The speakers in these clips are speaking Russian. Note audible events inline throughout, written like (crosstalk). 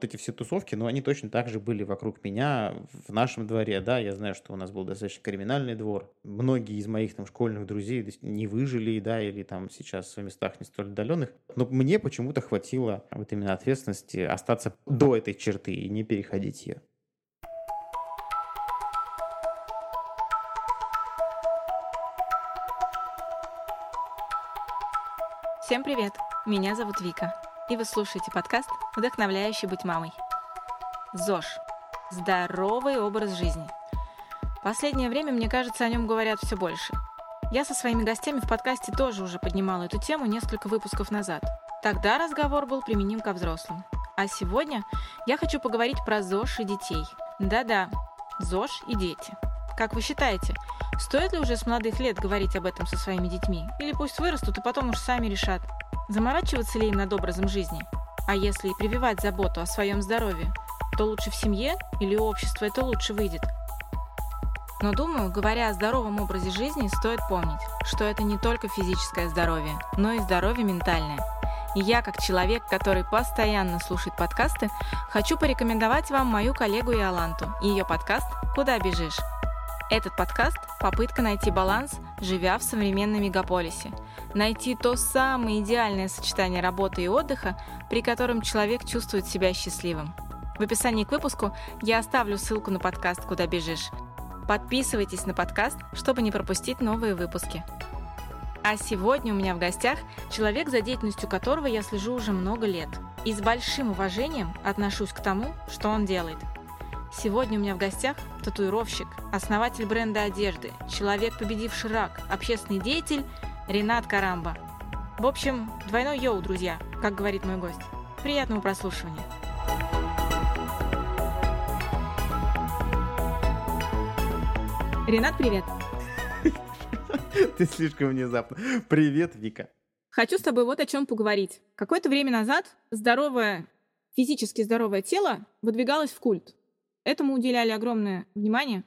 эти все тусовки, но они точно так же были вокруг меня, в нашем дворе, да, я знаю, что у нас был достаточно криминальный двор. Многие из моих там школьных друзей не выжили, да, или там сейчас в местах не столь отдаленных. Но мне почему-то хватило вот именно ответственности остаться до этой черты и не переходить ее. Всем привет! Меня зовут Вика, и вы слушаете подкаст «Вдохновляющий быть мамой». ЗОЖ – здоровый образ жизни. Последнее время, мне кажется, о нем говорят все больше. Я со своими гостями в подкасте тоже уже поднимала эту тему несколько выпусков назад. Тогда разговор был применим ко взрослым. А сегодня я хочу поговорить про ЗОЖ и детей. Да-да, ЗОЖ и дети. Как вы считаете, Стоит ли уже с молодых лет говорить об этом со своими детьми? Или пусть вырастут и потом уж сами решат? Заморачиваться ли им над образом жизни? А если и прививать заботу о своем здоровье, то лучше в семье или у общества это лучше выйдет? Но думаю, говоря о здоровом образе жизни, стоит помнить, что это не только физическое здоровье, но и здоровье ментальное. И я, как человек, который постоянно слушает подкасты, хочу порекомендовать вам мою коллегу Иоланту и ее подкаст «Куда бежишь?». Этот подкаст – попытка найти баланс, живя в современном мегаполисе. Найти то самое идеальное сочетание работы и отдыха, при котором человек чувствует себя счастливым. В описании к выпуску я оставлю ссылку на подкаст «Куда бежишь». Подписывайтесь на подкаст, чтобы не пропустить новые выпуски. А сегодня у меня в гостях человек, за деятельностью которого я слежу уже много лет. И с большим уважением отношусь к тому, что он делает – Сегодня у меня в гостях татуировщик, основатель бренда одежды, человек, победивший рак, общественный деятель Ренат Карамба. В общем, двойной йоу, друзья, как говорит мой гость. Приятного прослушивания. Ренат, привет. (laughs) Ты слишком внезапно. Привет, Вика. Хочу с тобой вот о чем поговорить. Какое-то время назад здоровое, физически здоровое тело выдвигалось в культ. Этому уделяли огромное внимание,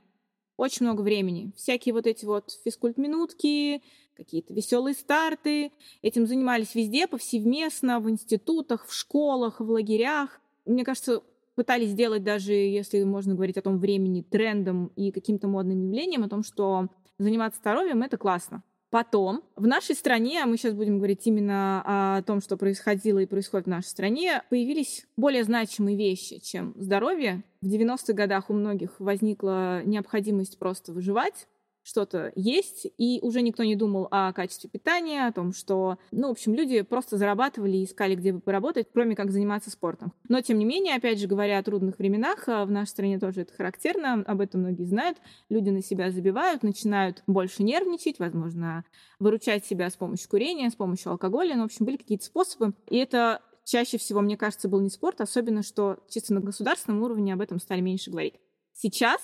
очень много времени. Всякие вот эти вот физкульт-минутки, какие-то веселые старты. Этим занимались везде, повсеместно, в институтах, в школах, в лагерях. Мне кажется, пытались сделать даже, если можно говорить о том времени, трендом и каким-то модным явлением, о том, что заниматься здоровьем — это классно. Потом в нашей стране, а мы сейчас будем говорить именно о том, что происходило и происходит в нашей стране, появились более значимые вещи, чем здоровье. В 90-х годах у многих возникла необходимость просто выживать, что-то есть, и уже никто не думал о качестве питания, о том, что, ну, в общем, люди просто зарабатывали и искали, где бы поработать, кроме как заниматься спортом. Но, тем не менее, опять же, говоря о трудных временах, а, в нашей стране тоже это характерно, об этом многие знают, люди на себя забивают, начинают больше нервничать, возможно, выручать себя с помощью курения, с помощью алкоголя, ну, в общем, были какие-то способы, и это чаще всего, мне кажется, был не спорт, особенно, что чисто на государственном уровне об этом стали меньше говорить. Сейчас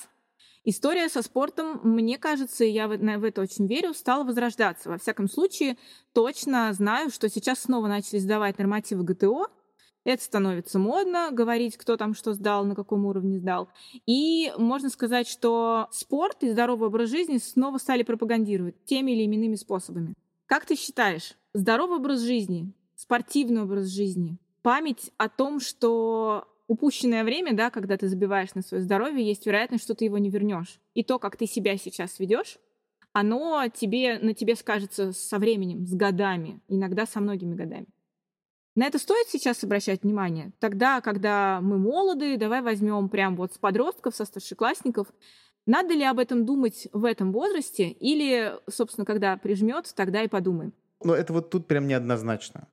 История со спортом, мне кажется, я в, это очень верю, стала возрождаться. Во всяком случае, точно знаю, что сейчас снова начали сдавать нормативы ГТО, это становится модно, говорить, кто там что сдал, на каком уровне сдал. И можно сказать, что спорт и здоровый образ жизни снова стали пропагандировать теми или иными способами. Как ты считаешь, здоровый образ жизни, спортивный образ жизни, память о том, что упущенное время, да, когда ты забиваешь на свое здоровье, есть вероятность, что ты его не вернешь. И то, как ты себя сейчас ведешь, оно тебе, на тебе скажется со временем, с годами, иногда со многими годами. На это стоит сейчас обращать внимание? Тогда, когда мы молоды, давай возьмем прям вот с подростков, со старшеклассников, надо ли об этом думать в этом возрасте или, собственно, когда прижмет, тогда и подумаем? Ну, это вот тут прям неоднозначно.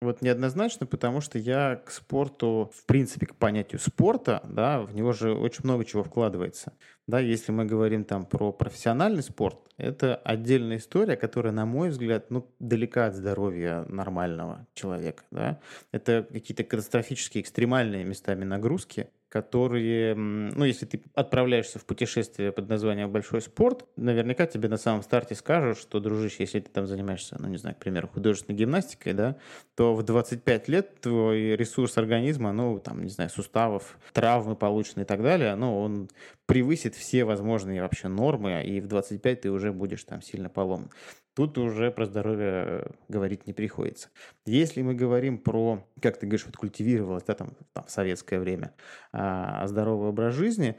Вот неоднозначно, потому что я к спорту, в принципе, к понятию спорта, да, в него же очень много чего вкладывается. Да, если мы говорим там про профессиональный спорт, это отдельная история, которая, на мой взгляд, ну, далека от здоровья нормального человека. Да. Это какие-то катастрофические, экстремальные местами нагрузки, которые, ну, если ты отправляешься в путешествие под названием «Большой спорт», наверняка тебе на самом старте скажут, что, дружище, если ты там занимаешься, ну, не знаю, к примеру, художественной гимнастикой, да, то в 25 лет твой ресурс организма, ну, там, не знаю, суставов, травмы полученные и так далее, ну, он превысит все возможные вообще нормы, и в 25 ты уже будешь там сильно поломан. Тут уже про здоровье говорить не приходится. Если мы говорим про, как ты говоришь, вот культивировалось, да, там, там в советское время, а, здоровый образ жизни,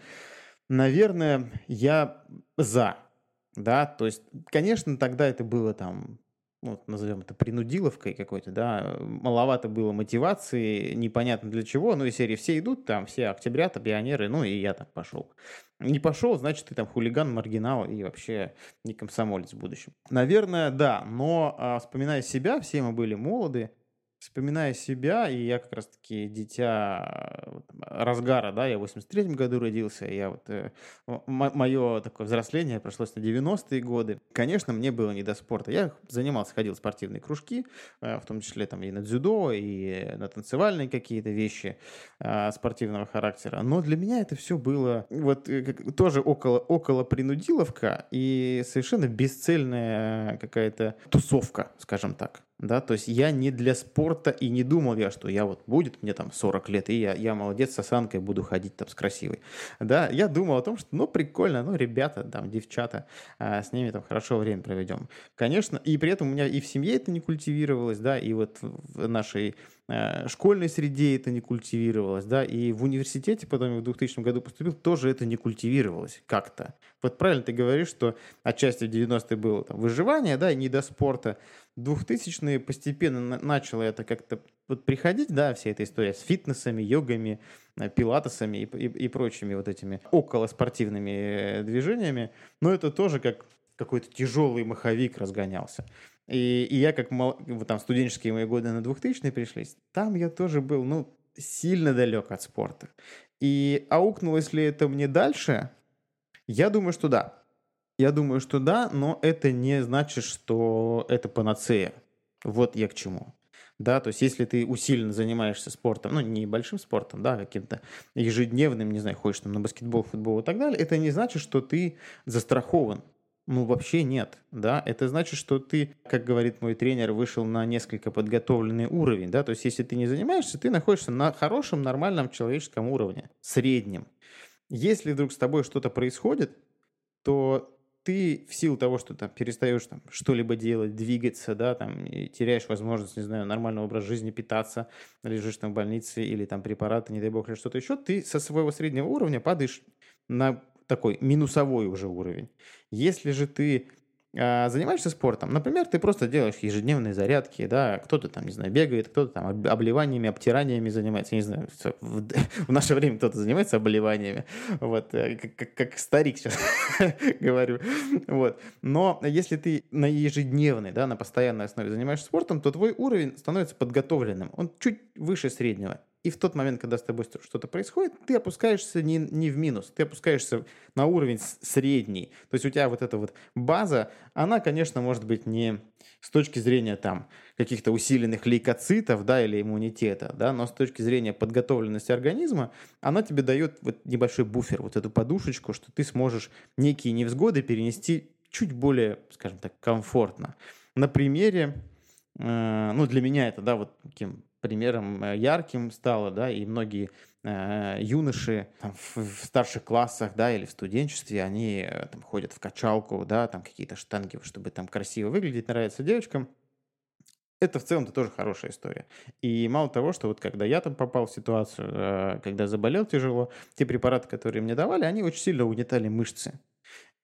наверное, я за, да, то есть, конечно, тогда это было там вот назовем это принудиловкой какой-то, да, маловато было мотивации, непонятно для чего, ну и серии все идут, там все октябрята, пионеры, ну и я там пошел. Не пошел, значит, ты там хулиган, маргинал и вообще не комсомолец в будущем. Наверное, да, но а, вспоминая себя, все мы были молоды, Вспоминая себя, и я как раз-таки дитя э, разгара, да, я в 83-м году родился, я вот, э, мое такое взросление прошлось на 90-е годы. Конечно, мне было не до спорта. Я занимался, ходил в спортивные кружки, э, в том числе там и на дзюдо, и на танцевальные какие-то вещи спортивного характера. Но для меня это все было вот тоже около, около принудиловка и совершенно бесцельная какая-то тусовка, скажем так да, то есть я не для спорта и не думал я, что я вот будет мне там 40 лет, и я, я молодец с осанкой буду ходить там с красивой, да, я думал о том, что ну прикольно, ну ребята, там девчата, а, с ними там хорошо время проведем, конечно, и при этом у меня и в семье это не культивировалось, да, и вот в нашей Э, школьной среде это не культивировалось, да, и в университете потом я в 2000 году поступил, тоже это не культивировалось как-то. Вот правильно ты говоришь, что отчасти в 90-е было там выживание, да, и не до спорта. 2000-е постепенно начало это как-то вот приходить, да, вся эта история с фитнесами, йогами, э, пилатесами и, и, и прочими вот этими околоспортивными э, движениями, но это тоже как какой-то тяжелый маховик разгонялся. И, и я как мал, вот там студенческие мои годы на 2000 пришлись, там я тоже был, ну, сильно далек от спорта. И аукнулось ли это мне дальше? Я думаю, что да. Я думаю, что да, но это не значит, что это панацея. Вот я к чему. Да, то есть если ты усиленно занимаешься спортом, ну, не большим спортом, да, каким-то ежедневным, не знаю, ходишь там на баскетбол, футбол и так далее, это не значит, что ты застрахован ну, вообще нет, да. Это значит, что ты, как говорит мой тренер, вышел на несколько подготовленный уровень, да. То есть, если ты не занимаешься, ты находишься на хорошем, нормальном человеческом уровне, среднем. Если вдруг с тобой что-то происходит, то ты в силу того, что там перестаешь там что-либо делать, двигаться, да, там, и теряешь возможность, не знаю, нормального образа жизни, питаться, лежишь там в больнице или там препараты, не дай бог, или что-то еще, ты со своего среднего уровня падаешь на такой минусовой уже уровень. Если же ты занимаешься спортом, например, ты просто делаешь ежедневные зарядки, да, кто-то там, не знаю, бегает, кто-то там обливаниями, обтираниями занимается, не знаю, в, (laughs) в наше время кто-то занимается обливаниями, вот, э, как, как, как старик сейчас (laughs) говорю, вот, но если ты на ежедневной, да, на постоянной основе занимаешься спортом, то твой уровень становится подготовленным, он чуть выше среднего, и в тот момент, когда с тобой что-то происходит, ты опускаешься не, не в минус, ты опускаешься на уровень средний. То есть у тебя вот эта вот база, она, конечно, может быть не с точки зрения там каких-то усиленных лейкоцитов, да, или иммунитета, да, но с точки зрения подготовленности организма, она тебе дает вот небольшой буфер, вот эту подушечку, что ты сможешь некие невзгоды перенести чуть более, скажем так, комфортно. На примере, э, ну, для меня это, да, вот таким примером э, ярким стало, да, и многие э, юноши там, в, в старших классах, да, или в студенчестве, они э, там ходят в качалку, да, там какие-то штанги, чтобы там красиво выглядеть, нравится девочкам. Это в целом-то тоже хорошая история. И мало того, что вот когда я там попал в ситуацию, когда заболел тяжело, те препараты, которые мне давали, они очень сильно угнетали мышцы.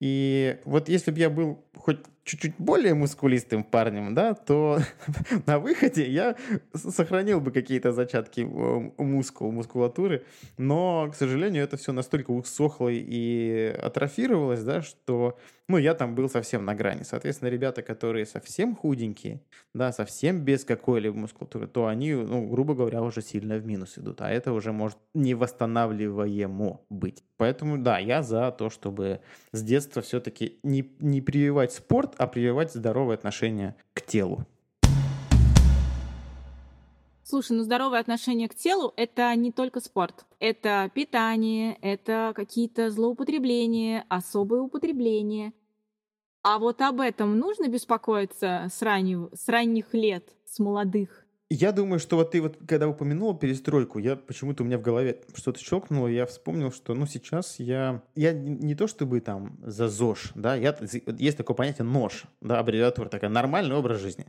И вот если бы я был хоть чуть-чуть более мускулистым парнем, да, то (laughs) на выходе я сохранил бы какие-то зачатки мускул, мускулатуры, но, к сожалению, это все настолько усохло и атрофировалось, да, что, ну, я там был совсем на грани. Соответственно, ребята, которые совсем худенькие, да, совсем без какой-либо мускулатуры, то они, ну, грубо говоря, уже сильно в минус идут, а это уже может невосстанавливаемо быть. Поэтому, да, я за то, чтобы с детства все-таки не, не прививать спорт, а прививать здоровое отношение к телу. Слушай, ну здоровое отношение к телу — это не только спорт. Это питание, это какие-то злоупотребления, особые употребления. А вот об этом нужно беспокоиться с, раннего, с ранних лет, с молодых? Я думаю, что вот ты вот, когда упомянул перестройку, я почему-то у меня в голове что-то щелкнуло, я вспомнил, что, ну, сейчас я, я не, то чтобы там за ЗОЖ, да, я, есть такое понятие нож, да, аббревиатура такая, нормальный образ жизни.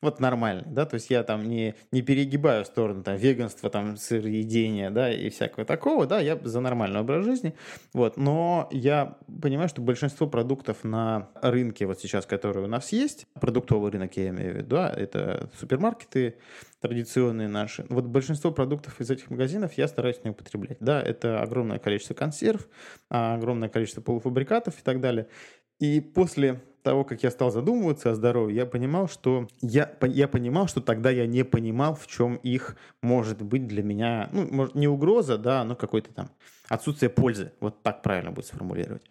Вот нормальный, да, то есть я там не, не перегибаю в сторону там веганства, там сыроедения, да, и всякого такого, да, я за нормальный образ жизни, вот, но я понимаю, что большинство продуктов на рынке вот сейчас, которые у нас есть, продуктовый рынок, я имею в виду, да, это супермаркеты, традиционные наши. Вот большинство продуктов из этих магазинов я стараюсь не употреблять. Да, это огромное количество консерв, а, огромное количество полуфабрикатов и так далее. И после того, как я стал задумываться о здоровье, я понимал, что я, я понимал, что тогда я не понимал, в чем их может быть для меня, ну, может, не угроза, да, но какой-то там отсутствие пользы. Вот так правильно будет сформулировать.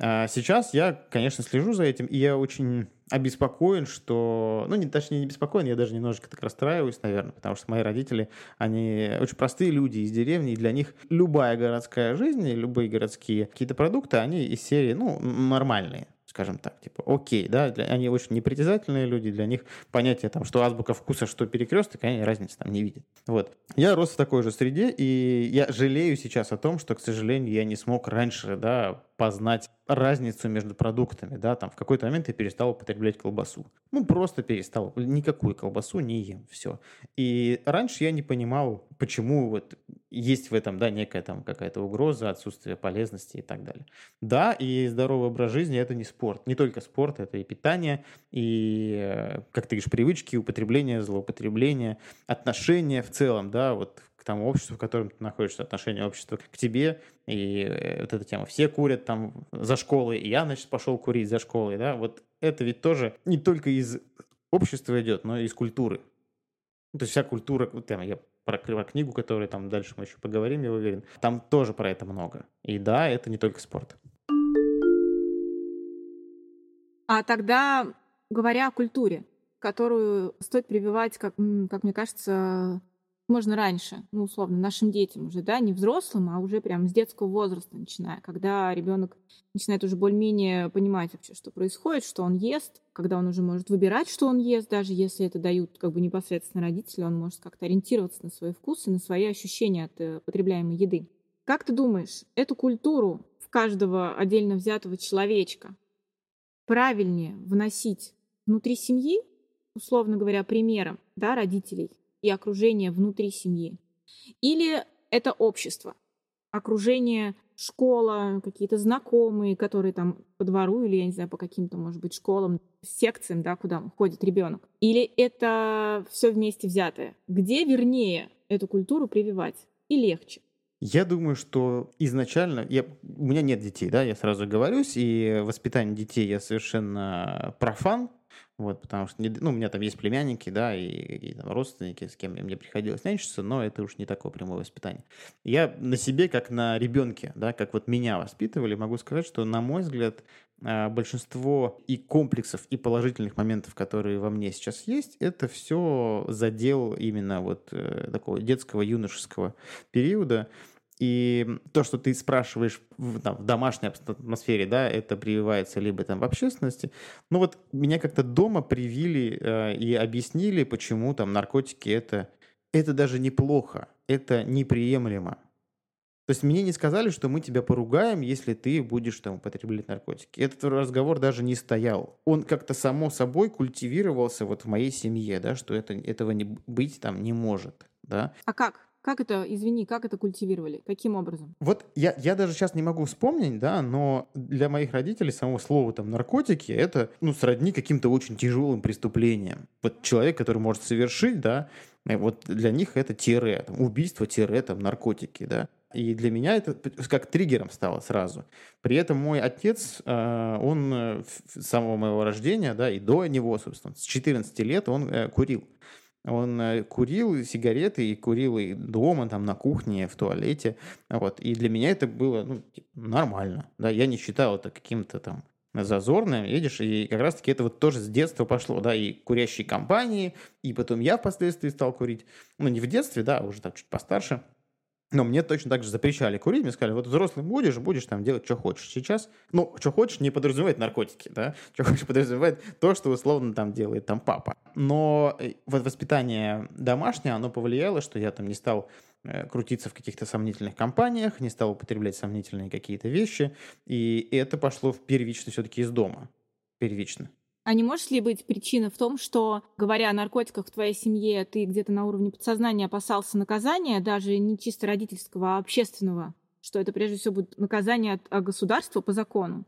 А сейчас я, конечно, слежу за этим, и я очень обеспокоен, что... Ну, не, точнее, не беспокоен, я даже немножечко так расстраиваюсь, наверное, потому что мои родители, они очень простые люди из деревни, и для них любая городская жизнь, любые городские какие-то продукты, они из серии, ну, нормальные скажем так, типа, окей, да, для, они очень непритязательные люди, для них понятие там, что азбука вкуса, что перекресток, они разницы там не видят. Вот. Я рос в такой же среде, и я жалею сейчас о том, что, к сожалению, я не смог раньше, да, познать разницу между продуктами, да, там в какой-то момент я перестал употреблять колбасу. Ну, просто перестал. Никакую колбасу не ем, все. И раньше я не понимал, почему вот есть в этом, да, некая там какая-то угроза, отсутствие полезности и так далее. Да, и здоровый образ жизни – это не спорт. Не только спорт, это и питание, и, э, как ты говоришь, привычки, употребление, злоупотребление, отношения в целом, да, вот к тому обществу, в котором ты находишься, отношение общества к тебе, и э, вот эта тема. Все курят там за школой, и я, значит, пошел курить за школой, да, вот это ведь тоже не только из общества идет, но и из культуры. Ну, то есть вся культура, вот там, я про, про книгу, которую там дальше мы еще поговорим, я уверен, там тоже про это много. И да, это не только спорт. А тогда, говоря о культуре, которую стоит прививать, как, как мне кажется, можно раньше, ну, условно, нашим детям уже, да, не взрослым, а уже прям с детского возраста начиная, когда ребенок начинает уже более-менее понимать вообще, что происходит, что он ест, когда он уже может выбирать, что он ест, даже если это дают как бы непосредственно родители, он может как-то ориентироваться на свои вкусы, на свои ощущения от э, потребляемой еды. Как ты думаешь, эту культуру в каждого отдельно взятого человечка правильнее вносить внутри семьи, условно говоря, примером да, родителей, и окружение внутри семьи. Или это общество, окружение, школа, какие-то знакомые, которые там по двору или, я не знаю, по каким-то, может быть, школам, секциям, да, куда ходит ребенок. Или это все вместе взятое. Где вернее эту культуру прививать и легче? Я думаю, что изначально, я, у меня нет детей, да, я сразу говорюсь, и воспитание детей я совершенно профан, вот, потому что, ну, у меня там есть племянники, да, и, и там, родственники, с кем мне приходилось нянчиться, но это уж не такое прямое воспитание. Я на себе, как на ребенке, да, как вот меня воспитывали, могу сказать, что, на мой взгляд, а, большинство и комплексов, и положительных моментов, которые во мне сейчас есть, это все задел именно вот э, такого детского, юношеского периода. И то, что ты спрашиваешь в, там, в домашней атмосфере, да, это прививается либо там в общественности. Ну вот меня как-то дома привили э, и объяснили, почему там наркотики это, это даже неплохо, это неприемлемо. То есть мне не сказали, что мы тебя поругаем, если ты будешь там употреблять наркотики. Этот разговор даже не стоял. Он как-то само собой культивировался вот в моей семье, да, что это, этого не быть там не может, да. А как? Как это, извини, как это культивировали? Каким образом? Вот я, я даже сейчас не могу вспомнить, да, но для моих родителей само слово там наркотики это, ну, сродни каким-то очень тяжелым преступлением. Вот человек, который может совершить, да, э, вот для них это тире, там, убийство тире, там, наркотики, да. И для меня это как триггером стало сразу. При этом мой отец, э, он э, с самого моего рождения, да, и до него, собственно, с 14 лет он курил. Он э, курил сигареты и курил и дома, там, на кухне, в туалете. Вот. И для меня это было ну, типа, нормально. Да? Я не считал это каким-то там зазорным, видишь, и как раз-таки это вот тоже с детства пошло, да, и курящие компании, и потом я впоследствии стал курить, ну, не в детстве, да, а уже так чуть постарше, Но мне точно так же запрещали курить. Мне сказали, вот взрослым будешь, будешь там делать, что хочешь. Сейчас, ну, что хочешь, не подразумевает наркотики, да? (laughs) Что хочешь, подразумевает то, что условно там делает там папа. Но э, вот воспитание домашнее, оно повлияло, что я там не стал э, крутиться в каких-то сомнительных компаниях, не стал употреблять сомнительные какие-то вещи. И это пошло в первично все-таки из дома. Первично. А не может ли быть причина в том, что, говоря о наркотиках в твоей семье, ты где-то на уровне подсознания опасался наказания, даже не чисто родительского, а общественного, что это прежде всего будет наказание от, от государства по закону.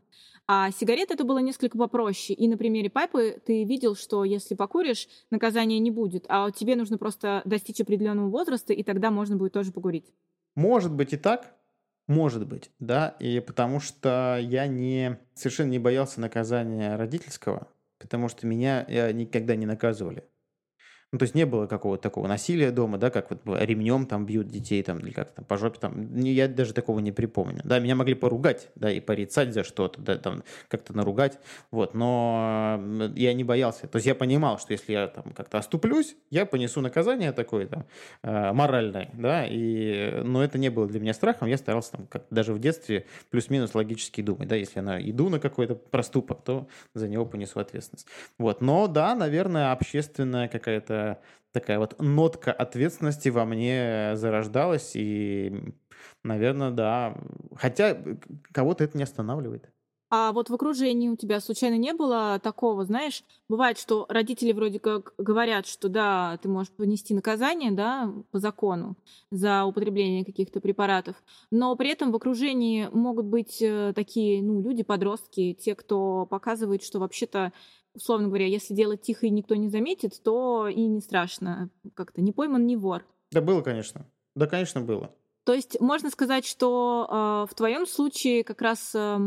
А сигареты это было несколько попроще. И на примере папы ты видел, что если покуришь, наказания не будет, а тебе нужно просто достичь определенного возраста, и тогда можно будет тоже покурить. Может быть и так, может быть, да, и потому что я не совершенно не боялся наказания родительского, потому что меня э, никогда не наказывали. Ну, то есть не было какого-то такого насилия дома, да, как вот ремнем там бьют детей там или как там по жопе там. Я даже такого не припомню. Да, меня могли поругать, да, и порицать за что-то, да, там как-то наругать, вот, но я не боялся. То есть я понимал, что если я там как-то оступлюсь, я понесу наказание такое там э, моральное, да, и, но это не было для меня страхом, я старался там как даже в детстве плюс-минус логически думать, да, если я иду на какой-то проступок, то за него понесу ответственность. Вот, но да, наверное, общественная какая-то такая вот нотка ответственности во мне зарождалась, и, наверное, да. Хотя кого-то это не останавливает. А вот в окружении у тебя случайно не было такого, знаешь, бывает, что родители вроде как говорят, что да, ты можешь понести наказание, да, по закону за употребление каких-то препаратов, но при этом в окружении могут быть э, такие, ну, люди, подростки, те, кто показывает, что вообще-то условно говоря, если делать тихо и никто не заметит, то и не страшно. Как-то не пойман, не вор. Да было, конечно. Да, конечно, было. То есть можно сказать, что э, в твоем случае как раз э,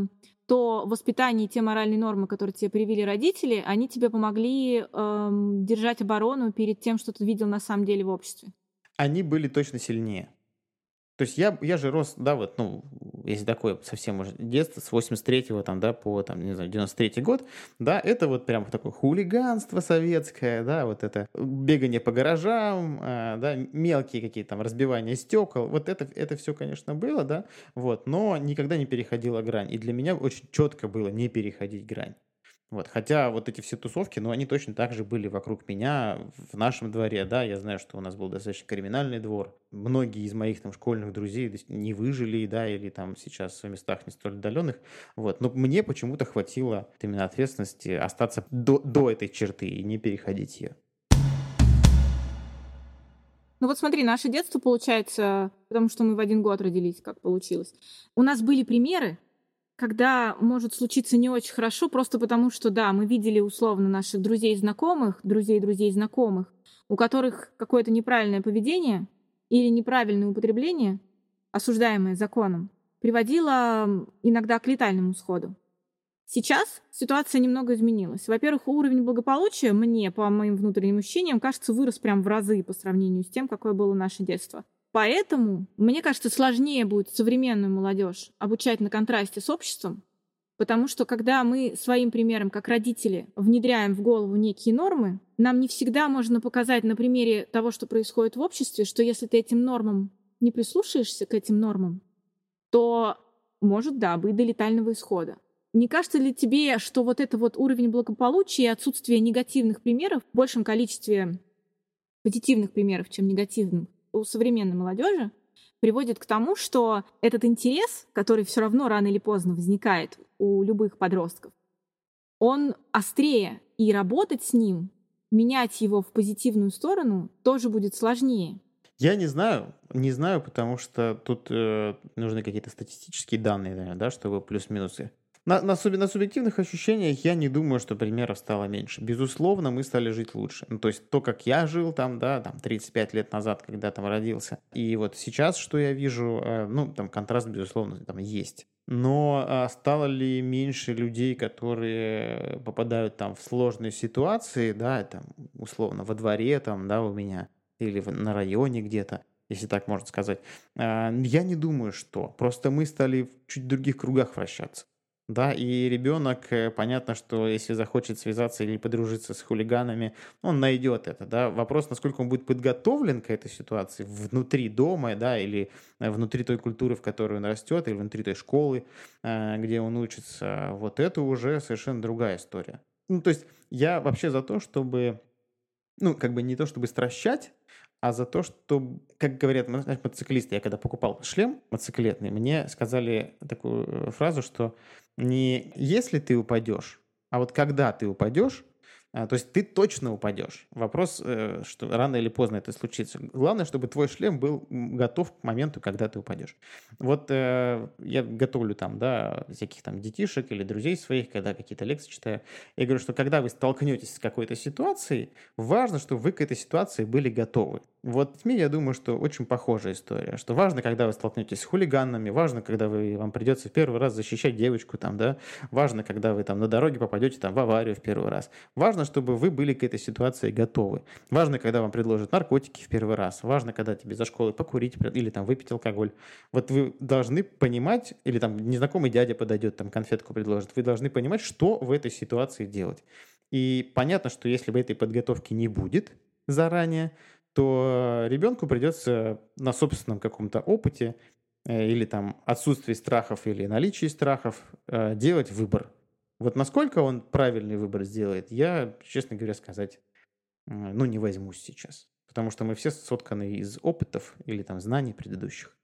то воспитание и те моральные нормы, которые тебе привили родители, они тебе помогли э, держать оборону перед тем, что ты видел на самом деле в обществе. Они были точно сильнее. То есть я, я же рос, да, вот, ну, если такое совсем уже детство, с 83-го там, да, по, там, не знаю, 93-й год, да, это вот прям такое хулиганство советское, да, вот это бегание по гаражам, а, да, мелкие какие-то там разбивания стекол, вот это, это все, конечно, было, да, вот, но никогда не переходила грань. И для меня очень четко было не переходить грань. Вот, хотя вот эти все тусовки, ну, они точно так же были вокруг меня, в нашем дворе, да, я знаю, что у нас был достаточно криминальный двор. Многие из моих там школьных друзей не выжили, да, или там сейчас в местах не столь отдаленных, вот. Но мне почему-то хватило именно ответственности остаться до, до этой черты и не переходить ее. Ну вот смотри, наше детство получается, потому что мы в один год родились, как получилось. У нас были примеры, когда может случиться не очень хорошо, просто потому что, да, мы видели условно наших друзей и знакомых, друзей друзей знакомых, у которых какое-то неправильное поведение или неправильное употребление, осуждаемое законом, приводило иногда к летальному сходу. Сейчас ситуация немного изменилась. Во-первых, уровень благополучия мне, по моим внутренним ощущениям, кажется, вырос прям в разы по сравнению с тем, какое было наше детство. Поэтому, мне кажется, сложнее будет современную молодежь обучать на контрасте с обществом, потому что когда мы своим примером, как родители, внедряем в голову некие нормы, нам не всегда можно показать на примере того, что происходит в обществе, что если ты этим нормам не прислушаешься к этим нормам, то может, да, быть до летального исхода. Не кажется ли тебе, что вот это вот уровень благополучия и отсутствие негативных примеров в большем количестве позитивных примеров, чем негативных, у современной молодежи приводит к тому, что этот интерес, который все равно рано или поздно возникает у любых подростков, он острее, и работать с ним, менять его в позитивную сторону тоже будет сложнее. Я не знаю, не знаю, потому что тут э, нужны какие-то статистические данные, наверное, да, чтобы плюс-минусы на, на, суб, на субъективных ощущениях я не думаю, что примеров стало меньше. Безусловно, мы стали жить лучше. Ну, то есть то, как я жил там, да, там 35 лет назад, когда там родился. И вот сейчас, что я вижу, э, ну, там контраст, безусловно, там есть. Но а стало ли меньше людей, которые попадают там в сложные ситуации, да, там, условно, во дворе там, да, у меня, или в, на районе где-то, если так можно сказать. А, я не думаю, что. Просто мы стали в чуть других кругах вращаться. Да, и ребенок, э, понятно, что если захочет связаться или подружиться с хулиганами, он найдет это, да. Вопрос, насколько он будет подготовлен к этой ситуации внутри дома, да, или э, внутри той культуры, в которой он растет, или внутри той школы, э, где он учится, вот это уже совершенно другая история. Ну, то есть я вообще за то, чтобы, ну, как бы не то, чтобы стращать, а за то, что, как говорят мотоциклисты, я когда покупал шлем мотоциклетный, мне сказали такую фразу, что не если ты упадешь, а вот когда ты упадешь, а, то есть ты точно упадешь. Вопрос, э, что рано или поздно это случится. Главное, чтобы твой шлем был готов к моменту, когда ты упадешь. Вот э, я готовлю там, да, всяких там детишек или друзей своих, когда какие-то лекции читаю. Я говорю, что когда вы столкнетесь с какой-то ситуацией, важно, чтобы вы к этой ситуации были готовы. Вот с я думаю, что очень похожая история, что важно, когда вы столкнетесь с хулиганами, важно, когда вы, вам придется в первый раз защищать девочку там, да, важно, когда вы там на дороге попадете там в аварию в первый раз. Важно, чтобы вы были к этой ситуации готовы. Важно, когда вам предложат наркотики в первый раз. Важно, когда тебе за школой покурить или там выпить алкоголь. Вот вы должны понимать, или там незнакомый дядя подойдет, там конфетку предложит, вы должны понимать, что в этой ситуации делать. И понятно, что если бы этой подготовки не будет заранее, то ребенку придется на собственном каком-то опыте э, или там отсутствии страхов или наличии страхов э, делать выбор. Вот насколько он правильный выбор сделает, я, честно говоря, сказать, ну, не возьмусь сейчас. Потому что мы все сотканы из опытов или там знаний предыдущих.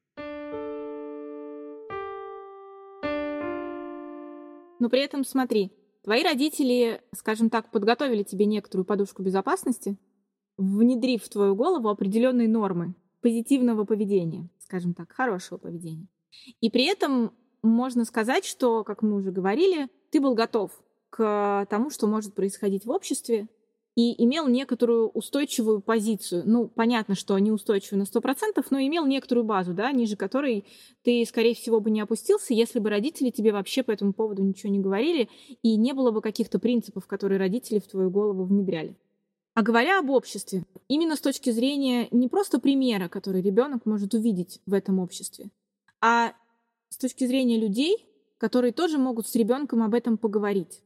Но при этом смотри, твои родители, скажем так, подготовили тебе некоторую подушку безопасности, внедрив в твою голову определенные нормы позитивного поведения, скажем так, хорошего поведения. И при этом можно сказать, что, как мы уже говорили, ты был готов к тому, что может происходить в обществе, и имел некоторую устойчивую позицию. Ну, понятно, что не устойчивую на 100%, но имел некоторую базу, да, ниже которой ты, скорее всего, бы не опустился, если бы родители тебе вообще по этому поводу ничего не говорили, и не было бы каких-то принципов, которые родители в твою голову внедряли. А говоря об обществе, именно с точки зрения не просто примера, который ребенок может увидеть в этом обществе, а с точки зрения людей, которые тоже могут с ребенком об этом поговорить.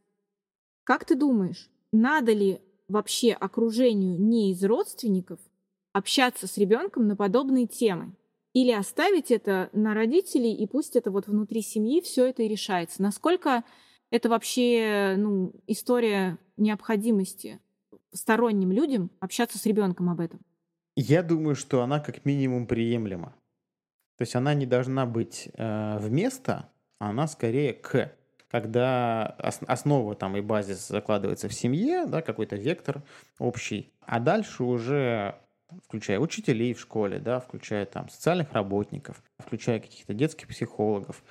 Как ты думаешь, надо ли вообще окружению не из родственников общаться с ребенком на подобные темы? Или оставить это на родителей, и пусть это вот внутри семьи все это и решается? Насколько это вообще ну, история необходимости сторонним людям общаться с ребенком об этом? Я думаю, что она как минимум приемлема. То есть она не должна быть э, вместо, а она скорее к. Когда основа там и базис закладывается в семье, да, какой-то вектор общий, а дальше уже включая учителей в школе, да, включая там социальных работников, включая каких-то детских психологов.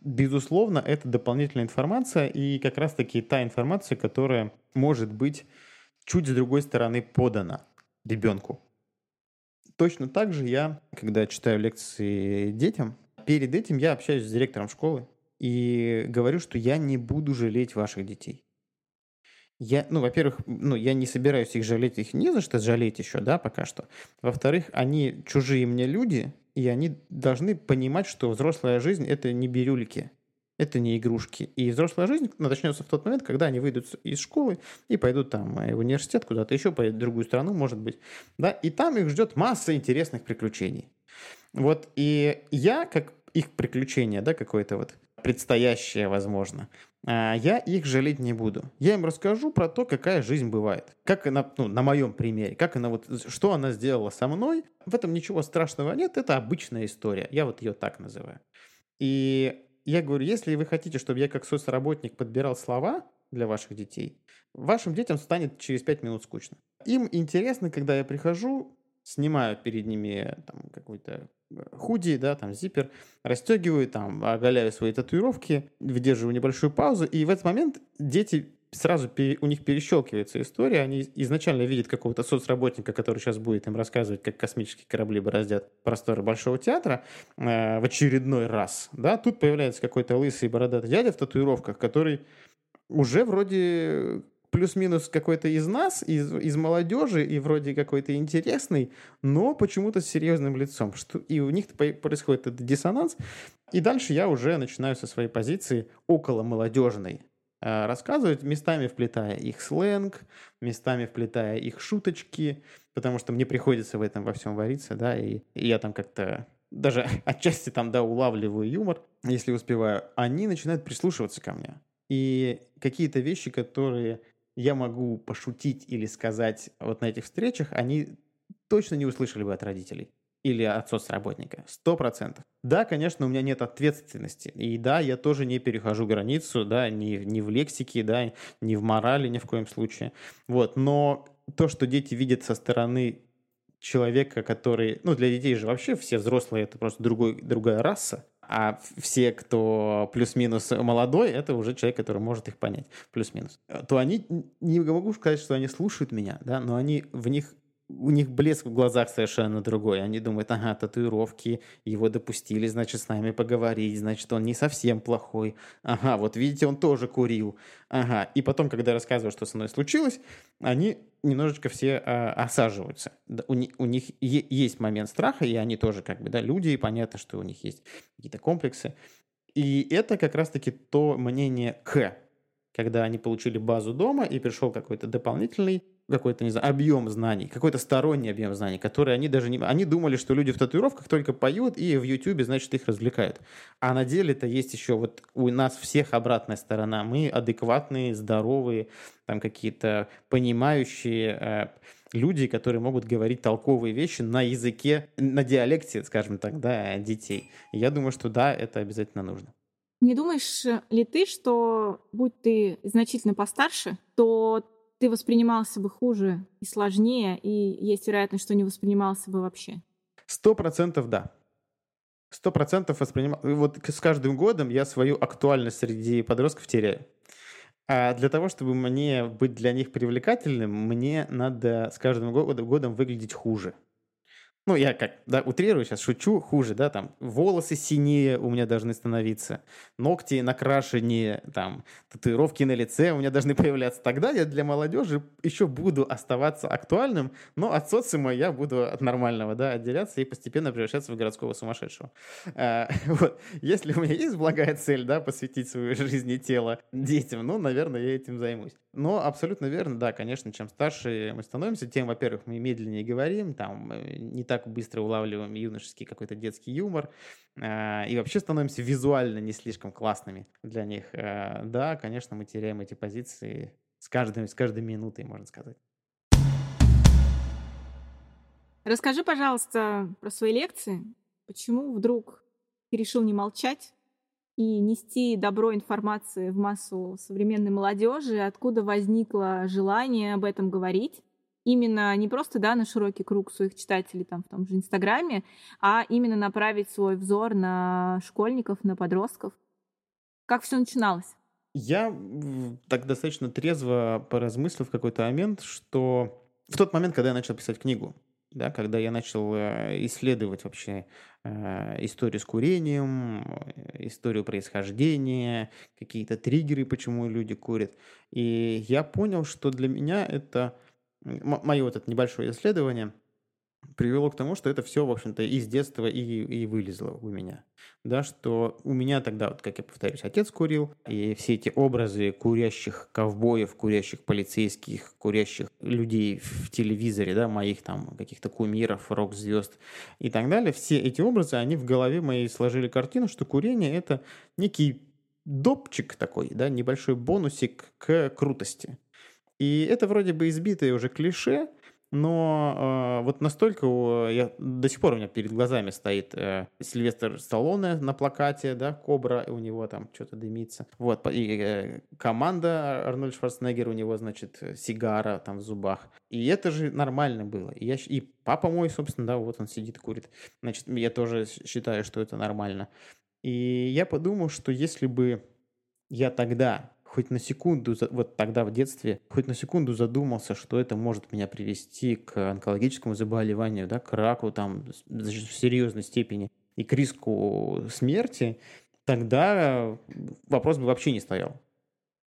Безусловно, это дополнительная информация и как раз-таки та информация, которая может быть чуть с другой стороны подано ребенку. Точно так же я, когда читаю лекции детям, перед этим я общаюсь с директором школы и говорю, что я не буду жалеть ваших детей. Я, ну, во-первых, ну, я не собираюсь их жалеть, их не за что жалеть еще, да, пока что. Во-вторых, они чужие мне люди, и они должны понимать, что взрослая жизнь – это не бирюльки. Это не игрушки. И взрослая жизнь начнется в тот момент, когда они выйдут из школы и пойдут там э, в университет, куда-то еще, поедут в другую страну, может быть. Да? И там их ждет масса интересных приключений. Вот и я, как их приключение, да, какое-то вот предстоящее, возможно, а, я их жалеть не буду. Я им расскажу про то, какая жизнь бывает. Как она, ну, на моем примере, как она вот, что она сделала со мной. В этом ничего страшного нет, это обычная история. Я вот ее так называю. И я говорю, если вы хотите, чтобы я как соцработник подбирал слова для ваших детей, вашим детям станет через 5 минут скучно. Им интересно, когда я прихожу, снимаю перед ними там, какой-то э, худи, да, там зипер, расстегиваю, там, оголяю свои татуировки, выдерживаю небольшую паузу, и в этот момент дети сразу у них перещелкивается история, они изначально видят какого-то соцработника, который сейчас будет им рассказывать, как космические корабли бороздят просторы Большого театра э, в очередной раз, да, тут появляется какой-то лысый бородатый дядя в татуировках, который уже вроде плюс-минус какой-то из нас, из, из молодежи, и вроде какой-то интересный, но почему-то с серьезным лицом. Что, и у них происходит этот диссонанс. И дальше я уже начинаю со своей позиции около молодежной рассказывать, местами вплетая их сленг, местами вплетая их шуточки, потому что мне приходится в этом во всем вариться, да, и, и я там как-то даже (laughs) отчасти там, да, улавливаю юмор, если успеваю, они начинают прислушиваться ко мне. И какие-то вещи, которые я могу пошутить или сказать вот на этих встречах, они точно не услышали бы от родителей или от соцработника. Сто процентов. Да, конечно, у меня нет ответственности. И да, я тоже не перехожу границу, да, ни, ни в лексике, да, ни в морали ни в коем случае. Вот, но то, что дети видят со стороны человека, который... Ну, для детей же вообще все взрослые — это просто другой, другая раса. А все, кто плюс-минус молодой, это уже человек, который может их понять, плюс-минус. То они, не могу сказать, что они слушают меня, да, но они в них у них блеск в глазах совершенно другой. Они думают, ага, татуировки, его допустили, значит, с нами поговорить, значит, он не совсем плохой. Ага, вот видите, он тоже курил. Ага. И потом, когда я рассказываю, что со мной случилось, они немножечко все э, осаживаются. У, у них есть момент страха, и они тоже как бы, да, люди, и понятно, что у них есть какие-то комплексы. И это как раз-таки то мнение к, когда они получили базу дома, и пришел какой-то дополнительный какой-то, не знаю, объем знаний, какой-то сторонний объем знаний, который они даже не... Они думали, что люди в татуировках только поют и в Ютубе, значит, их развлекают. А на деле-то есть еще вот у нас всех обратная сторона. Мы адекватные, здоровые, там какие-то понимающие э, люди, которые могут говорить толковые вещи на языке, на диалекте, скажем так, да, детей. я думаю, что да, это обязательно нужно. Не думаешь ли ты, что будь ты значительно постарше, то ты воспринимался бы хуже и сложнее, и есть вероятность, что не воспринимался бы вообще? Сто процентов да. Сто процентов воспринимал. Вот с каждым годом я свою актуальность среди подростков теряю. А для того, чтобы мне быть для них привлекательным, мне надо с каждым годом выглядеть хуже ну, я как, да, утрирую сейчас, шучу, хуже, да, там, волосы синее у меня должны становиться, ногти накрашеннее, там, татуировки на лице у меня должны появляться. Тогда я для молодежи еще буду оставаться актуальным, но от социума я буду от нормального, да, отделяться и постепенно превращаться в городского сумасшедшего. А, (laughs) вот. Если у меня есть благая цель, да, посвятить свою жизнь и тело детям, ну, наверное, я этим займусь. Но абсолютно верно, да, конечно, чем старше мы становимся, тем, во-первых, мы медленнее говорим, там, не так быстро улавливаем юношеский какой-то детский юмор, э, и вообще становимся визуально не слишком классными для них. Э, да, конечно, мы теряем эти позиции с каждой, с каждой минутой, можно сказать. Расскажи, пожалуйста, про свои лекции. Почему вдруг ты решил не молчать, и нести добро информации в массу современной молодежи, откуда возникло желание об этом говорить. Именно не просто да, на широкий круг своих читателей там, в том же Инстаграме, а именно направить свой взор на школьников, на подростков. Как все начиналось? Я так достаточно трезво поразмыслил в какой-то момент, что в тот момент, когда я начал писать книгу, да, когда я начал э, исследовать вообще э, историю с курением, э, историю происхождения, какие-то триггеры, почему люди курят. И я понял, что для меня это мое вот это небольшое исследование – привело к тому, что это все, в общем-то, из детства и, и вылезло у меня. Да, что у меня тогда, вот, как я повторюсь, отец курил, и все эти образы курящих ковбоев, курящих полицейских, курящих людей в телевизоре, да, моих там каких-то кумиров, рок-звезд и так далее, все эти образы, они в голове моей сложили картину, что курение – это некий допчик такой, да, небольшой бонусик к крутости. И это вроде бы избитое уже клише, но э, вот настолько я до сих пор у меня перед глазами стоит э, Сильвестр Сталлоне на плакате, да, Кобра, у него там что-то дымится. Вот, и э, команда Арнольд Шварценеггер, у него, значит, сигара там в зубах. И это же нормально было. И, я, и папа мой, собственно, да, вот он сидит курит. Значит, я тоже считаю, что это нормально. И я подумал, что если бы я тогда хоть на секунду, вот тогда в детстве, хоть на секунду задумался, что это может меня привести к онкологическому заболеванию, да, к раку там в серьезной степени и к риску смерти, тогда вопрос бы вообще не стоял.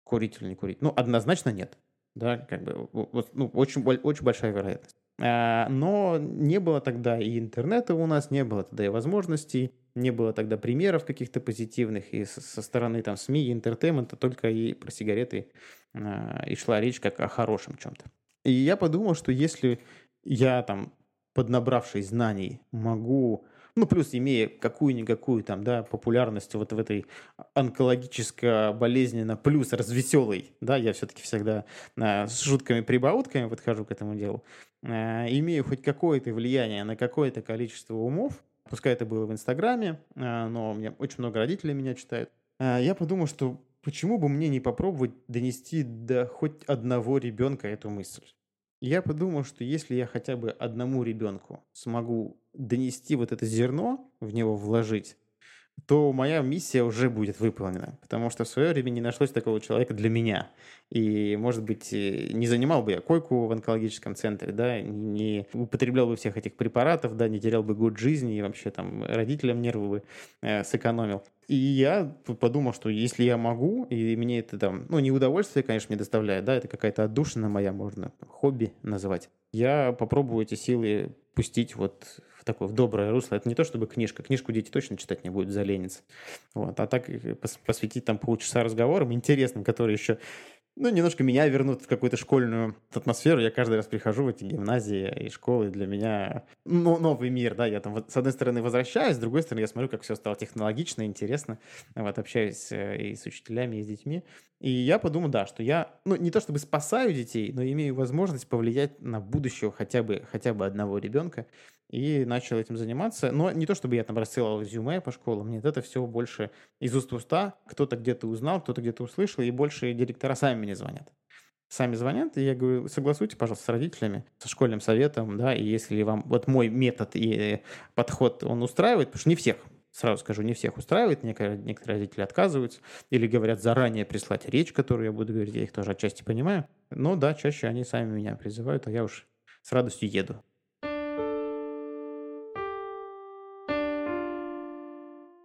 Курить или не курить? Ну, однозначно нет. да, как бы, вот, ну, очень, очень большая вероятность. А, но не было тогда и интернета у нас, не было тогда и возможностей, не было тогда примеров каких-то позитивных и со стороны там СМИ и entertainment а, только и про сигареты а, и шла речь как о хорошем чем-то. И я подумал, что если я там, поднабравшись знаний, могу ну, плюс имея какую-никакую там, да, популярность вот в этой онкологическо-болезненно, плюс развеселый, да, я все-таки всегда а, с шутками-прибаутками подхожу к этому делу, а, имею хоть какое-то влияние на какое-то количество умов, пускай это было в Инстаграме, а, но у меня очень много родителей меня читают, а, я подумал, что почему бы мне не попробовать донести до хоть одного ребенка эту мысль. Я подумал, что если я хотя бы одному ребенку смогу донести вот это зерно, в него вложить, то моя миссия уже будет выполнена. Потому что в свое время не нашлось такого человека для меня. И, может быть, э, не занимал бы я койку в онкологическом центре, да, не употреблял бы всех этих препаратов, да, не терял бы год жизни и вообще там родителям нервы бы э, сэкономил. И я подумал, что если я могу, и мне это там, ну, не удовольствие, конечно, мне доставляет, да, это какая-то отдушина моя, можно хобби называть, я попробую эти силы пустить вот в такое в доброе русло. Это не то чтобы книжка. Книжку дети точно читать не будут, заленец. Вот. А так посвятить там полчаса разговорам интересным, которые еще ну, немножко меня вернут в какую-то школьную атмосферу. Я каждый раз прихожу в эти гимназии и школы. Для меня ну, новый мир, да. Я там, с одной стороны, возвращаюсь, с другой стороны, я смотрю, как все стало технологично, интересно. Вот, общаюсь э, и с учителями, и с детьми. И я подумал, да, что я, ну, не то чтобы спасаю детей, но имею возможность повлиять на будущего хотя бы, хотя бы одного ребенка и начал этим заниматься. Но не то, чтобы я там рассылал резюме по школам, нет, это все больше из уст в уста. Кто-то где-то узнал, кто-то где-то услышал, и больше директора сами мне звонят. Сами звонят, и я говорю, согласуйте, пожалуйста, с родителями, со школьным советом, да, и если вам вот мой метод и подход, он устраивает, потому что не всех, сразу скажу, не всех устраивает, некоторые, родители отказываются или говорят заранее прислать речь, которую я буду говорить, я их тоже отчасти понимаю, но да, чаще они сами меня призывают, а я уж с радостью еду.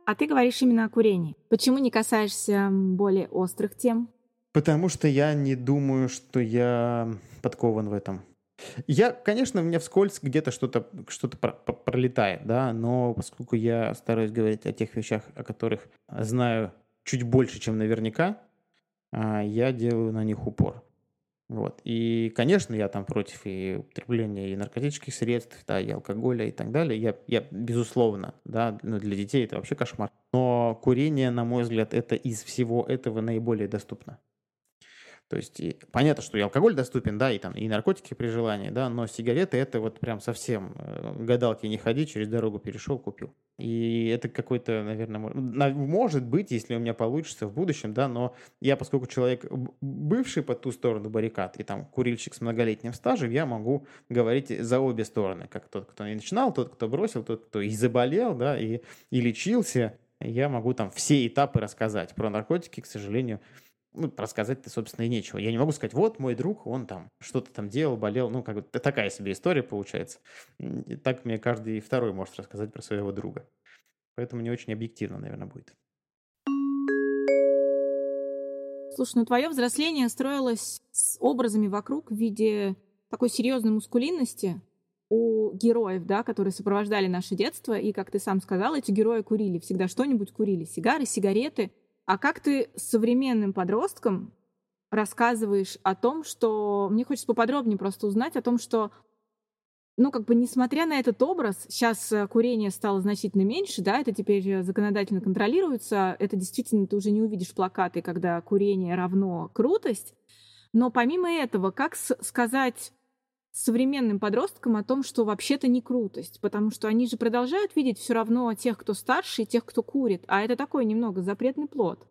А ты говоришь именно о курении. Почему не касаешься более острых тем? Потому что я не думаю, что я подкован в этом. Я, конечно, у меня вскользь где-то что-то что пролетает, да, но поскольку я стараюсь говорить о тех вещах, о которых знаю чуть больше, чем наверняка, а, я делаю на них упор. Вот. И, конечно, я там против и употребления и наркотических средств, да, и алкоголя и так далее. Я, я безусловно, да, ну, для детей это вообще кошмар. Но курение, на мой взгляд, это из всего этого наиболее доступно. То есть и, понятно, что и алкоголь доступен, да, и там и наркотики при желании, да, но сигареты это вот прям совсем э, гадалки не ходи, через дорогу перешел, купил. И это какой-то, наверное, может быть, если у меня получится в будущем, да, но я, поскольку человек бывший по ту сторону баррикад и там курильщик с многолетним стажем, я могу говорить за обе стороны, как тот, кто не начинал, тот, кто бросил, тот, кто и заболел, да, и, и лечился, я могу там все этапы рассказать. Про наркотики, к сожалению, ну, рассказать-то, собственно, и нечего. Я не могу сказать, вот мой друг, он там что-то там делал, болел. Ну, как бы такая себе история получается. И так мне каждый второй может рассказать про своего друга. Поэтому не очень объективно, наверное, будет. Слушай, ну твое взросление строилось с образами вокруг в виде такой серьезной мускулинности у героев, да, которые сопровождали наше детство. И, как ты сам сказал, эти герои курили всегда что-нибудь, курили сигары, сигареты – а как ты современным подросткам рассказываешь о том, что... Мне хочется поподробнее просто узнать о том, что ну, как бы, несмотря на этот образ, сейчас э, курение стало значительно меньше, да, это теперь э, законодательно контролируется, это действительно ты уже не увидишь плакаты, когда курение равно крутость, но помимо этого, как сказать современным подросткам о том, что вообще-то не крутость, потому что они же продолжают видеть все равно тех, кто старше, и тех, кто курит, а это такой немного запретный плод.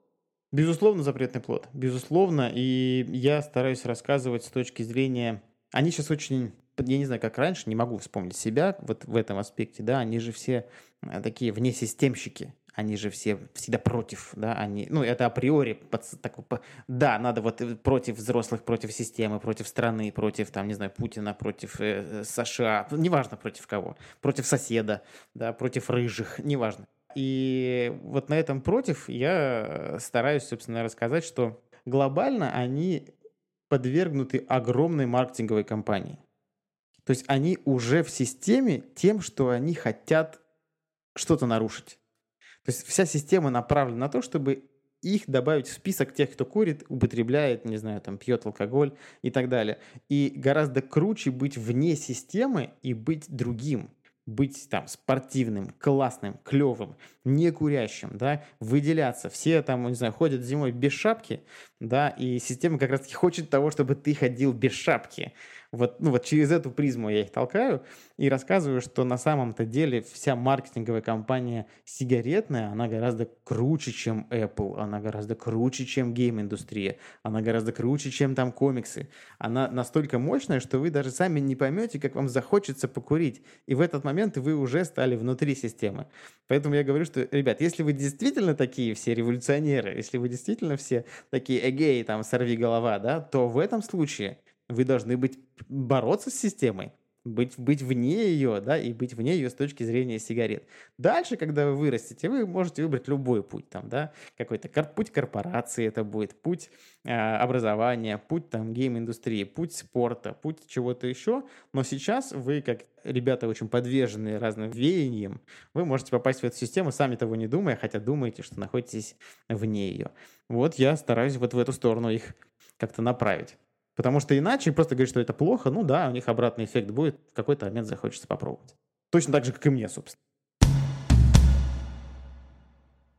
Безусловно, запретный плод. Безусловно, и я стараюсь рассказывать с точки зрения... Они сейчас очень я не знаю, как раньше, не могу вспомнить себя вот в этом аспекте, да, они же все э, такие внесистемщики, они же все всегда против, да, они, ну, это априори, под, так, да, надо вот э, против взрослых, против системы, против страны, против, там, не знаю, Путина, против э, э США, неважно против кого, против соседа, да, против рыжих, неважно. И вот на этом против я стараюсь, собственно, рассказать, что глобально они подвергнуты огромной маркетинговой кампании. То есть они уже в системе тем, что они хотят что-то нарушить. То есть вся система направлена на то, чтобы их добавить в список тех, кто курит, употребляет, не знаю, там, пьет алкоголь и так далее. И гораздо круче быть вне системы и быть другим быть там спортивным, классным, клевым, не курящим, да, выделяться. Все там, не знаю, ходят зимой без шапки, да, и система как раз-таки хочет того, чтобы ты ходил без шапки. Вот, ну вот через эту призму я их толкаю и рассказываю, что на самом-то деле вся маркетинговая компания сигаретная, она гораздо круче, чем Apple, она гораздо круче, чем гейм-индустрия, она гораздо круче, чем там комиксы. Она настолько мощная, что вы даже сами не поймете, как вам захочется покурить. И в этот момент вы уже стали внутри системы. Поэтому я говорю, что, ребят, если вы действительно такие все революционеры, если вы действительно все такие эгеи, там, сорви голова, да, то в этом случае – вы должны быть бороться с системой, быть, быть вне ее, да, и быть вне ее с точки зрения сигарет. Дальше, когда вы вырастете, вы можете выбрать любой путь, там, да, какой-то кор- путь корпорации это будет, путь э, образования, путь там гейм-индустрии, путь спорта, путь чего-то еще, но сейчас вы, как ребята очень подверженные разным веяниям, вы можете попасть в эту систему, сами того не думая, хотя думаете, что находитесь вне ее. Вот я стараюсь вот в эту сторону их как-то направить. Потому что иначе просто говорить, что это плохо, ну да, у них обратный эффект будет, в какой-то момент захочется попробовать. Точно так же, как и мне, собственно.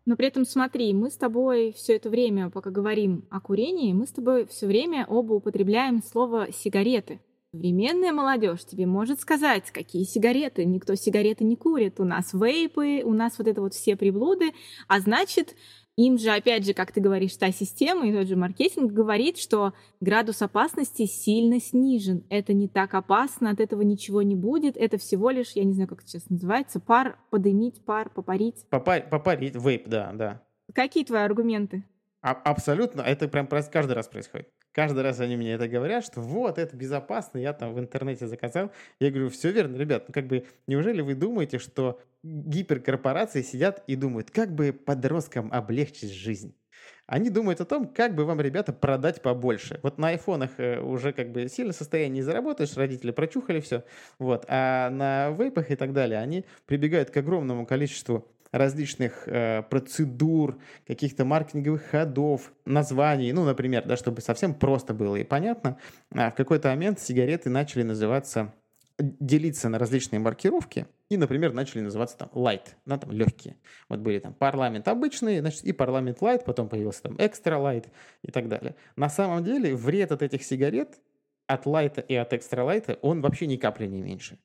Но при этом смотри, мы с тобой все это время, пока говорим о курении, мы с тобой все время оба употребляем слово «сигареты». Современная молодежь тебе может сказать, какие сигареты. Никто сигареты не курит. У нас вейпы, у нас вот это вот все приблуды. А значит, им же, опять же, как ты говоришь, та система и тот же маркетинг говорит, что градус опасности сильно снижен. Это не так опасно, от этого ничего не будет. Это всего лишь, я не знаю, как это сейчас называется, пар подымить, пар попарить. Попарить, попарить, вейп, да, да. Какие твои аргументы? А, абсолютно, это прям каждый раз происходит. Каждый раз они мне это говорят, что вот, это безопасно, я там в интернете заказал. Я говорю, все верно, ребят, ну как бы, неужели вы думаете, что гиперкорпорации сидят и думают, как бы подросткам облегчить жизнь? Они думают о том, как бы вам, ребята, продать побольше. Вот на айфонах э, уже как бы сильно состояние не заработаешь, родители прочухали все. Вот. А на вейпах и так далее они прибегают к огромному количеству различных э, процедур, каких-то маркетинговых ходов, названий, ну, например, да, чтобы совсем просто было и понятно, а в какой-то момент сигареты начали называться, делиться на различные маркировки, и, например, начали называться там light, да, там легкие. Вот были там парламент обычный, значит, и парламент light, потом появился там extra light и так далее. На самом деле вред от этих сигарет, от лайта и от экстра лайта, он вообще ни капли не меньше.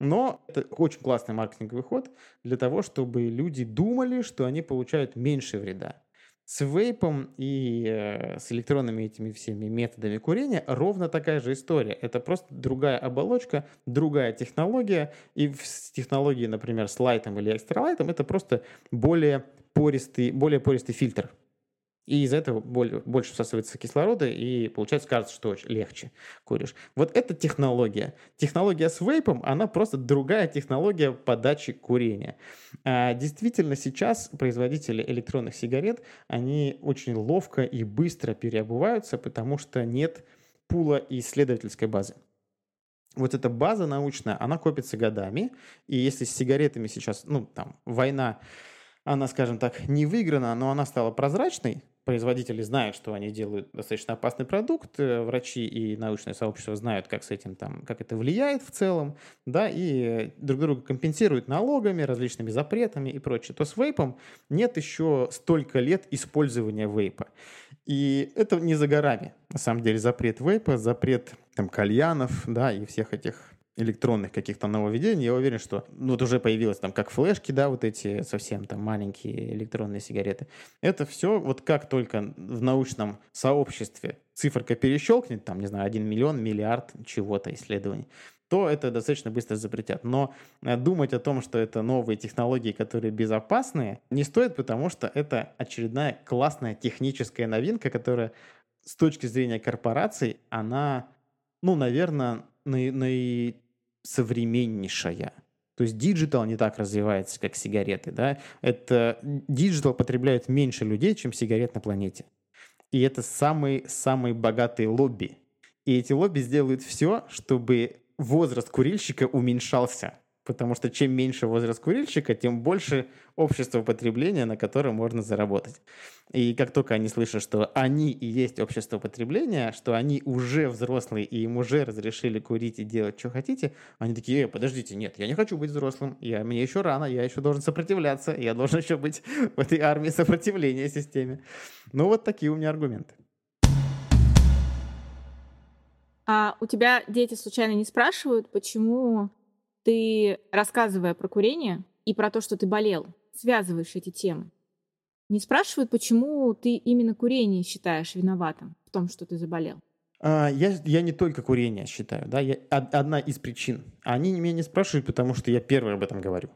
Но это очень классный маркетинговый ход для того, чтобы люди думали, что они получают меньше вреда. С вейпом и э, с электронными этими всеми методами курения ровно такая же история. Это просто другая оболочка, другая технология. И в технологии, например, с лайтом или экстралайтом, это просто более пористый, более пористый фильтр и из-за этого больше всасывается кислорода, и получается кажется, что легче куришь. Вот это технология. Технология с вейпом, она просто другая технология подачи курения. А действительно, сейчас производители электронных сигарет, они очень ловко и быстро переобуваются, потому что нет пула исследовательской базы. Вот эта база научная, она копится годами, и если с сигаретами сейчас, ну, там, война она, скажем так, не выиграна, но она стала прозрачной, производители знают, что они делают достаточно опасный продукт, э, врачи и научное сообщество знают, как с этим там, как это влияет в целом, да, и друг друга компенсируют налогами, различными запретами и прочее, то с вейпом нет еще столько лет использования вейпа. И это не за горами, на самом деле, запрет вейпа, запрет там кальянов, да, и всех этих электронных каких-то нововведений, я уверен, что ну, вот уже появилось там как флешки, да, вот эти совсем там маленькие электронные сигареты. Это все вот как только в научном сообществе циферка перещелкнет, там, не знаю, 1 миллион, миллиард чего-то исследований, то это достаточно быстро запретят. Но э, думать о том, что это новые технологии, которые безопасные, не стоит, потому что это очередная классная техническая новинка, которая с точки зрения корпораций, она, ну, наверное, наисовременнейшая. То есть digital не так развивается, как сигареты. Да? Это digital потребляет меньше людей, чем сигарет на планете. И это самый богатый лобби И эти лобби сделают все, чтобы возраст курильщика уменьшался. Потому что чем меньше возраст курильщика, тем больше общество потребления, на котором можно заработать. И как только они слышат, что они и есть общество потребления, что они уже взрослые и им уже разрешили курить и делать, что хотите, они такие, э, подождите, нет, я не хочу быть взрослым, я, мне еще рано, я еще должен сопротивляться, я должен еще быть в этой армии сопротивления системе. Ну вот такие у меня аргументы. А у тебя дети случайно не спрашивают, почему ты, рассказывая про курение и про то, что ты болел, связываешь эти темы? Не спрашивают, почему ты именно курение считаешь виноватым в том, что ты заболел? А, я, я не только курение считаю, да, я, одна из причин. Они меня не спрашивают, потому что я первый об этом говорю.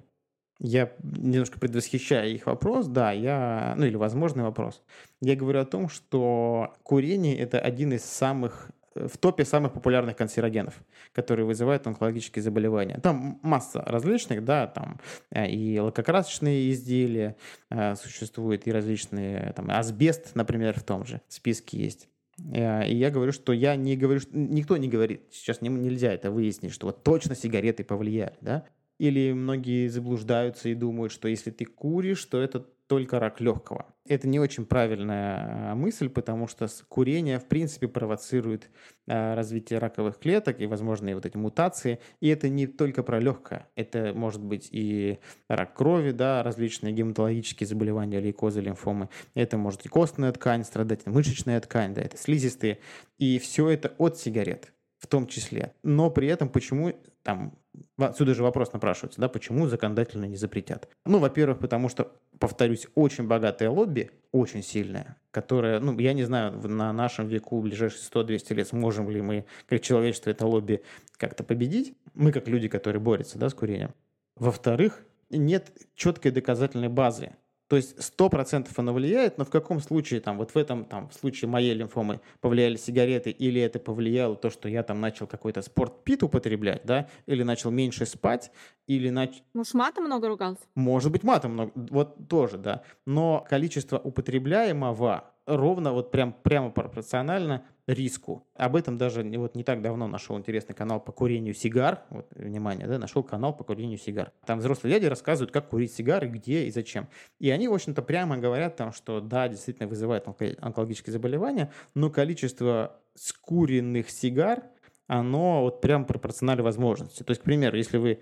Я немножко предвосхищаю их вопрос, да, я, ну или возможный вопрос. Я говорю о том, что курение – это один из самых в топе самых популярных канцерогенов, которые вызывают онкологические заболевания. Там масса различных, да, там э, и лакокрасочные изделия э, существуют, и различные, там, асбест, например, в том же списке есть. Э, и я говорю, что я не говорю, что никто не говорит, сейчас не, нельзя это выяснить, что вот точно сигареты повлияли, да. Или многие заблуждаются и думают, что если ты куришь, то это только рак легкого. Это не очень правильная а, мысль, потому что курение, в принципе, провоцирует а, развитие раковых клеток и возможные вот эти мутации. И это не только про легкое. Это может быть и рак крови, да, различные гематологические заболевания, лейкозы, лимфомы. Это может и костная ткань страдать, мышечная ткань, да, это слизистые. И все это от сигарет в том числе. Но при этом почему там Отсюда же вопрос напрашивается, да, почему законодательно не запретят? Ну, во-первых, потому что, повторюсь, очень богатое лобби, очень сильное, которое, ну, я не знаю, на нашем веку, в ближайшие 100-200 лет, сможем ли мы, как человечество, это лобби как-то победить. Мы, как люди, которые борются, да, с курением. Во-вторых, нет четкой доказательной базы то есть 100% оно влияет, но в каком случае, там, вот в этом, там, в случае моей лимфомы повлияли сигареты, или это повлияло то, что я там начал какой-то спортпит употреблять, да, или начал меньше спать, или начал... Может, матом много ругался? Может быть, матом много, вот тоже, да. Но количество употребляемого ровно, вот прям, прямо пропорционально риску. Об этом даже вот не так давно нашел интересный канал по курению сигар. Вот, внимание, да, нашел канал по курению сигар. Там взрослые дяди рассказывают, как курить сигары, где и зачем. И они, в общем-то, прямо говорят там, что да, действительно вызывает онкологические заболевания, но количество скуренных сигар, оно вот прям пропорционально возможности. То есть, к примеру, если вы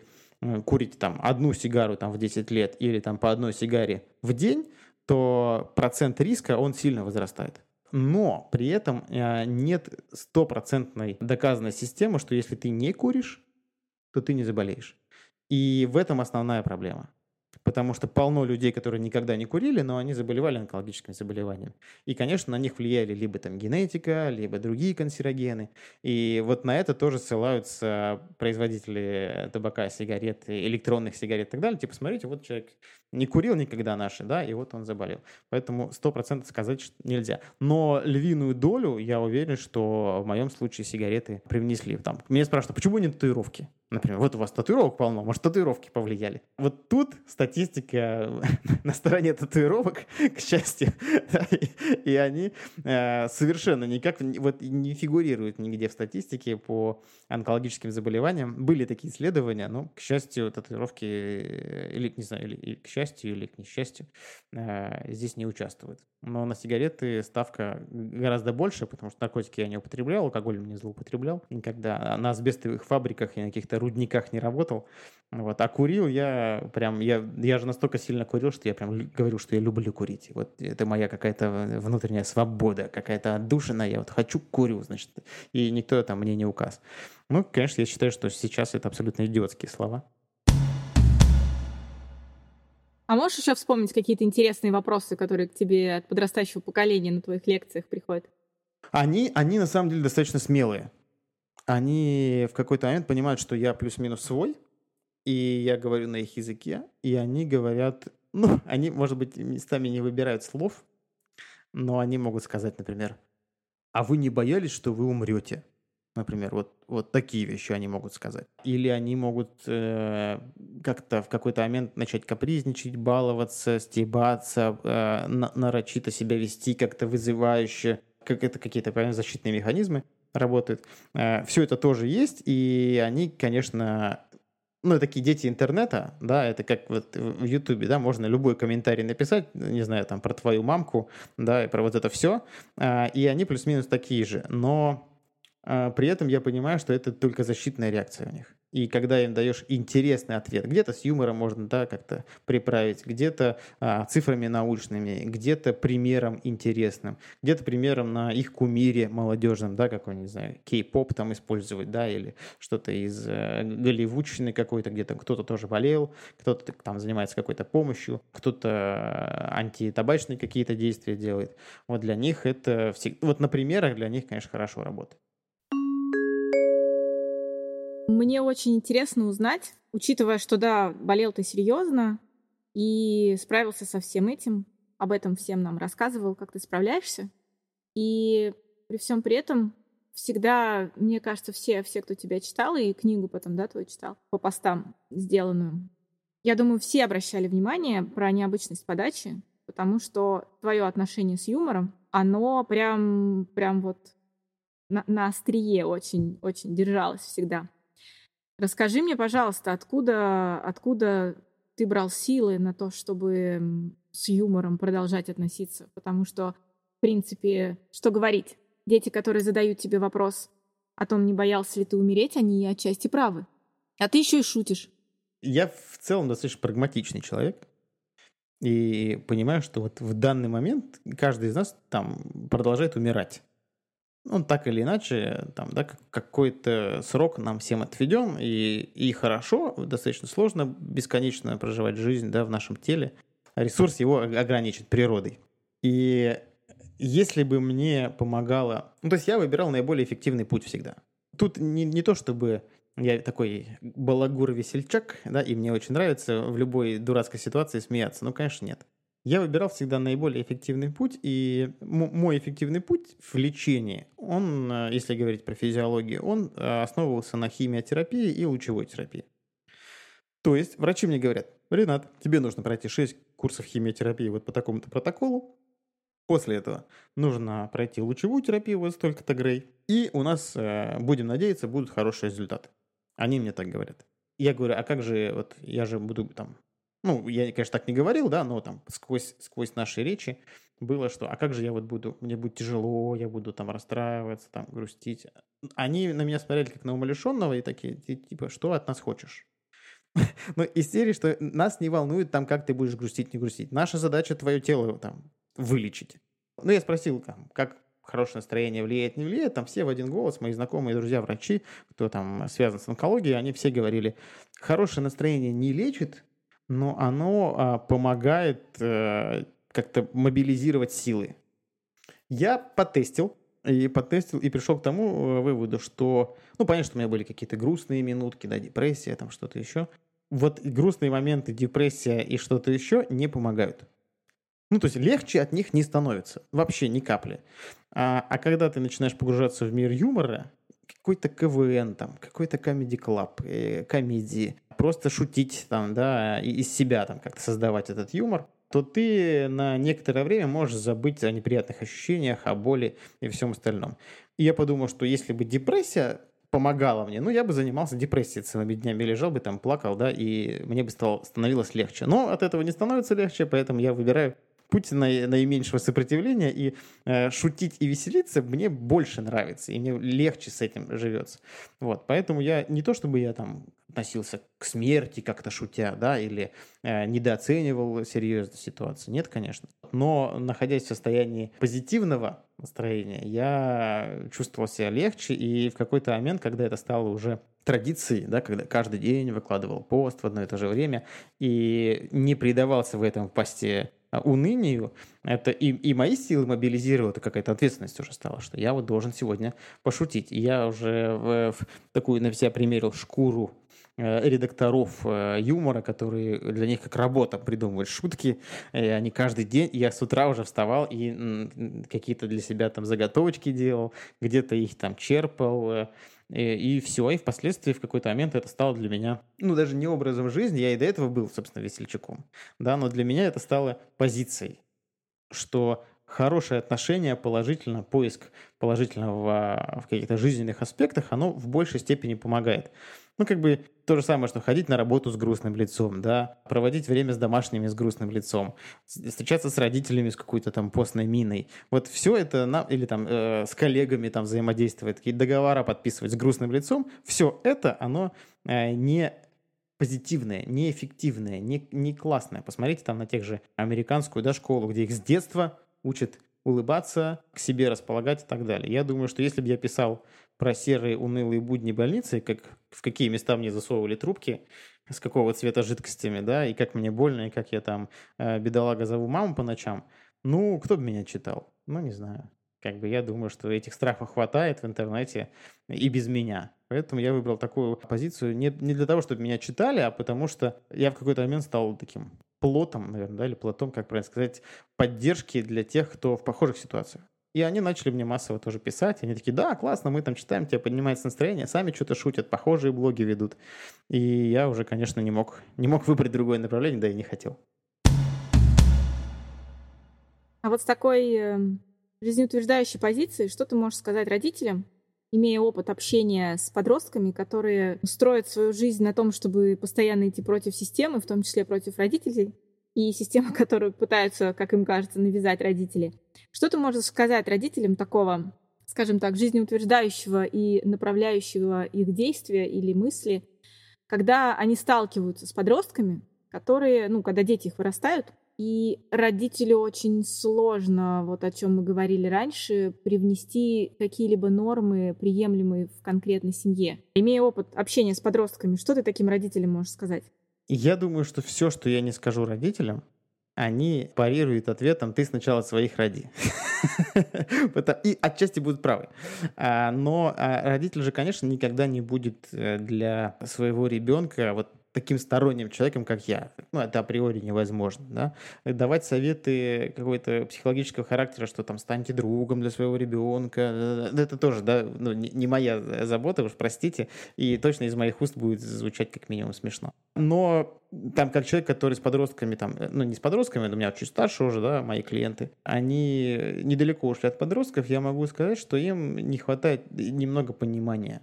курите там одну сигару там в 10 лет или там по одной сигаре в день, то процент риска, он сильно возрастает. Но при этом э, нет стопроцентной доказанной системы, что если ты не куришь, то ты не заболеешь. И в этом основная проблема потому что полно людей, которые никогда не курили, но они заболевали онкологическими заболеваниями. И, конечно, на них влияли либо там генетика, либо другие канцерогены. И вот на это тоже ссылаются производители табака, сигарет, электронных сигарет и так далее. Типа, смотрите, вот человек не курил никогда наши, да, и вот он заболел. Поэтому сто процентов сказать что нельзя. Но львиную долю, я уверен, что в моем случае сигареты привнесли. Там, меня спрашивают, почему не татуировки? Например, вот у вас татуировок полно, может, татуировки повлияли. Вот тут статистика (laughs) на стороне татуировок, к счастью, (laughs) и они э, совершенно никак вот не фигурируют нигде в статистике по онкологическим заболеваниям. Были такие исследования, но, к счастью, татуировки, э, или, не знаю, или к счастью, или к несчастью, э, здесь не участвуют. Но на сигареты ставка гораздо больше, потому что наркотики я не употреблял, алкоголь не злоупотреблял никогда. На асбестовых фабриках и на каких-то рудниках не работал. Вот. А курил я прям, я, я же настолько сильно курил, что я прям говорю, что я люблю курить. Вот это моя какая-то внутренняя свобода, какая-то отдушина. Я вот хочу курю, значит, и никто там мне не указ. Ну, конечно, я считаю, что сейчас это абсолютно идиотские слова. А можешь еще вспомнить какие-то интересные вопросы, которые к тебе от подрастающего поколения на твоих лекциях приходят? Они, они на самом деле достаточно смелые. Они в какой-то момент понимают, что я плюс-минус свой, и я говорю на их языке, и они говорят, (laughs) ну, они, может быть, местами не выбирают слов, но они могут сказать, например, а вы не боялись, что вы умрете? Например, вот, вот такие вещи они могут сказать. Или они могут э, как-то в какой-то момент начать капризничать, баловаться, стебаться, э, нарочито себя вести как-то вызывающе. Как это какие-то прям защитные механизмы. работают. Э, Все это тоже есть, и они, конечно, ну, такие дети интернета, да, это как вот в Ютубе, да, можно любой комментарий написать, не знаю, там, про твою мамку, да, и про вот это все, а, и они плюс-минус такие же, но а, при этом я понимаю, что это только защитная реакция у них. И когда им даешь интересный ответ, где-то с юмором можно да, как-то приправить, где-то а, цифрами научными, где-то примером интересным, где-то примером на их кумире молодежном, да, какой, не знаю, кей-поп там использовать, да, или что-то из э, голливудщины какой-то, где-то кто-то тоже болел, кто-то там занимается какой-то помощью, кто-то э, антитабачные какие-то действия делает. Вот для них это всегда, вот на примерах для них, конечно, хорошо работает. Мне очень интересно узнать, учитывая, что да, болел ты серьезно и справился со всем этим, об этом всем нам рассказывал, как ты справляешься. И при всем при этом всегда, мне кажется, все, все, кто тебя читал, и книгу потом, да, твою читал, по постам сделанную, я думаю, все обращали внимание про необычность подачи, потому что твое отношение с юмором, оно прям, прям вот на, на острие очень, очень держалось всегда. Расскажи мне, пожалуйста, откуда, откуда ты брал силы на то, чтобы с юмором продолжать относиться? Потому что, в принципе, что говорить? Дети, которые задают тебе вопрос о том, не боялся ли ты умереть, они отчасти правы. А ты еще и шутишь. Я в целом достаточно прагматичный человек. И понимаю, что вот в данный момент каждый из нас там продолжает умирать ну, так или иначе, там, да, какой-то срок нам всем отведен, и, и хорошо, достаточно сложно бесконечно проживать жизнь, да, в нашем теле. Ресурс его ограничен природой. И если бы мне помогало... Ну, то есть я выбирал наиболее эффективный путь всегда. Тут не, не то, чтобы я такой балагур-весельчак, да, и мне очень нравится в любой дурацкой ситуации смеяться. Ну, конечно, нет. Я выбирал всегда наиболее эффективный путь, и мой эффективный путь в лечении, он, э, если говорить про физиологию, он э, основывался на химиотерапии и лучевой терапии. То есть врачи мне говорят, Ренат, тебе нужно пройти 6 курсов химиотерапии вот по такому-то протоколу, После этого нужно пройти лучевую терапию вот столько-то грей, и у нас, э, будем надеяться, будут хорошие результаты. Они мне так говорят. Я говорю, а как же, вот я же буду там ну, я, конечно, так не говорил, да, но там сквозь, сквозь наши речи было, что а как же я вот буду, мне будет тяжело, я буду там расстраиваться, там грустить. Они на меня смотрели как на умалишенного и такие, типа, что от нас хочешь? (laughs) Ну, из серии, что нас не волнует там, как ты будешь грустить, не грустить. Наша задача твое тело там вылечить. Ну, я спросил, там, как хорошее настроение влияет, не влияет, там все в один голос, мои знакомые друзья, врачи, кто там связан с онкологией, они все говорили, хорошее настроение не лечит, но оно а, помогает а, как-то мобилизировать силы. Я потестил, и потестил, и пришел к тому э, выводу, что, ну, понятно, что у меня были какие-то грустные минутки, да, депрессия, там что-то еще. Вот грустные моменты, депрессия и что-то еще не помогают. Ну, то есть легче от них не становится. Вообще ни капли. А, а когда ты начинаешь погружаться в мир юмора, какой-то КВН, там, какой-то комедий клаб, э, комедии, просто шутить там, да, из себя там как-то создавать этот юмор, то ты на некоторое время можешь забыть о неприятных ощущениях, о боли и всем остальном. И я подумал, что если бы депрессия помогала мне, ну, я бы занимался депрессией целыми днями, лежал бы там, плакал, да, и мне бы стало, становилось легче. Но от этого не становится легче, поэтому я выбираю путь на, наименьшего сопротивления, и э, шутить и веселиться мне больше нравится, и мне легче с этим живется. Вот, поэтому я не то, чтобы я там относился к смерти как-то шутя, да, или э, недооценивал серьезную ситуацию. Нет, конечно. Но находясь в состоянии позитивного настроения, я чувствовал себя легче, и в какой-то момент, когда это стало уже традицией, да, когда каждый день выкладывал пост в одно и то же время и не предавался в этом посте а, унынию, это и, и мои силы мобилизировало, это какая-то ответственность уже стала, что я вот должен сегодня пошутить. И я уже в, в такую на себя примерил шкуру редакторов э, юмора, которые для них как работа придумывают шутки. И они каждый день, я с утра уже вставал и какие-то для себя там заготовочки делал, где-то их там черпал, э, и, и все, и впоследствии в какой-то момент это стало для меня, ну, даже не образом жизни, я и до этого был, собственно, весельчаком, да, но для меня это стало позицией, что хорошее отношение, положительно, поиск положительного в каких-то жизненных аспектах, оно в большей степени помогает. Ну, как бы то же самое, что ходить на работу с грустным лицом, да, проводить время с домашними с грустным лицом, встречаться с родителями с какой-то там постной миной. Вот все это, на, или там э, с коллегами там взаимодействовать, какие договора подписывать с грустным лицом, все это, оно э, не позитивное, неэффективное, не, не классное. Посмотрите там на тех же американскую да, школу, где их с детства учат улыбаться, к себе располагать и так далее. Я думаю, что если бы я писал про серые унылые будни больницы, как, в какие места мне засовывали трубки, с какого цвета жидкостями, да, и как мне больно, и как я там, э, бедолага, зову маму по ночам, ну, кто бы меня читал? Ну, не знаю. Как бы я думаю, что этих страхов хватает в интернете и без меня. Поэтому я выбрал такую позицию не, не для того, чтобы меня читали, а потому что я в какой-то момент стал таким плотом, наверное, да, или плотом, как правильно сказать, поддержки для тех, кто в похожих ситуациях. И они начали мне массово тоже писать. Они такие, да, классно, мы там читаем, тебе поднимается настроение, сами что-то шутят, похожие блоги ведут. И я уже, конечно, не мог, не мог выбрать другое направление, да и не хотел. А вот с такой э, жизнеутверждающей позиции, что ты можешь сказать родителям, имея опыт общения с подростками, которые строят свою жизнь на том, чтобы постоянно идти против системы, в том числе против родителей, и системы, (laughs) которую пытаются, как им кажется, навязать родители. Что ты можешь сказать родителям такого, скажем так, жизнеутверждающего и направляющего их действия или мысли, когда они сталкиваются с подростками, которые, ну, когда дети их вырастают, и родителю очень сложно, вот о чем мы говорили раньше, привнести какие-либо нормы, приемлемые в конкретной семье. Имея опыт общения с подростками, что ты таким родителям можешь сказать? Я думаю, что все, что я не скажу родителям, они парируют ответом «ты сначала своих роди». (laughs) И отчасти будут правы. А, но а, родитель же, конечно, никогда не будет э, для своего ребенка вот таким сторонним человеком, как я. Ну, это априори невозможно, да. Давать советы какой-то психологического характера, что там станьте другом для своего ребенка, это тоже, да, ну, не моя забота, уж простите, и точно из моих уст будет звучать как минимум смешно. Но там как человек, который с подростками, там, ну не с подростками, у меня чуть старше уже, да, мои клиенты, они недалеко ушли от подростков, я могу сказать, что им не хватает немного понимания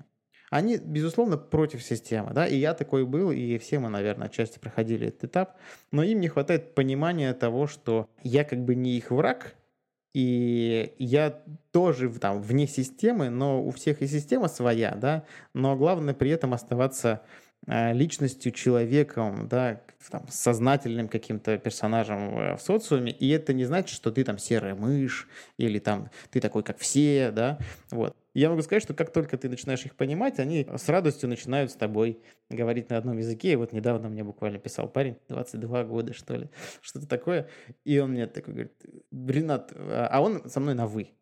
они, безусловно, против системы, да, и я такой был, и все мы, наверное, отчасти проходили этот этап, но им не хватает понимания того, что я как бы не их враг, и я тоже там вне системы, но у всех и система своя, да, но главное при этом оставаться Э, личностью, человеком, да, там, сознательным каким-то персонажем в социуме, и это не значит, что ты там серая мышь, или там ты такой, как все, да, вот. Я могу сказать, что как только ты начинаешь их понимать, они с радостью начинают с тобой говорить на одном языке. И вот недавно мне буквально писал парень, 22 года, что ли, что-то такое, и он мне такой говорит, Ренат, а он со мной на «вы», а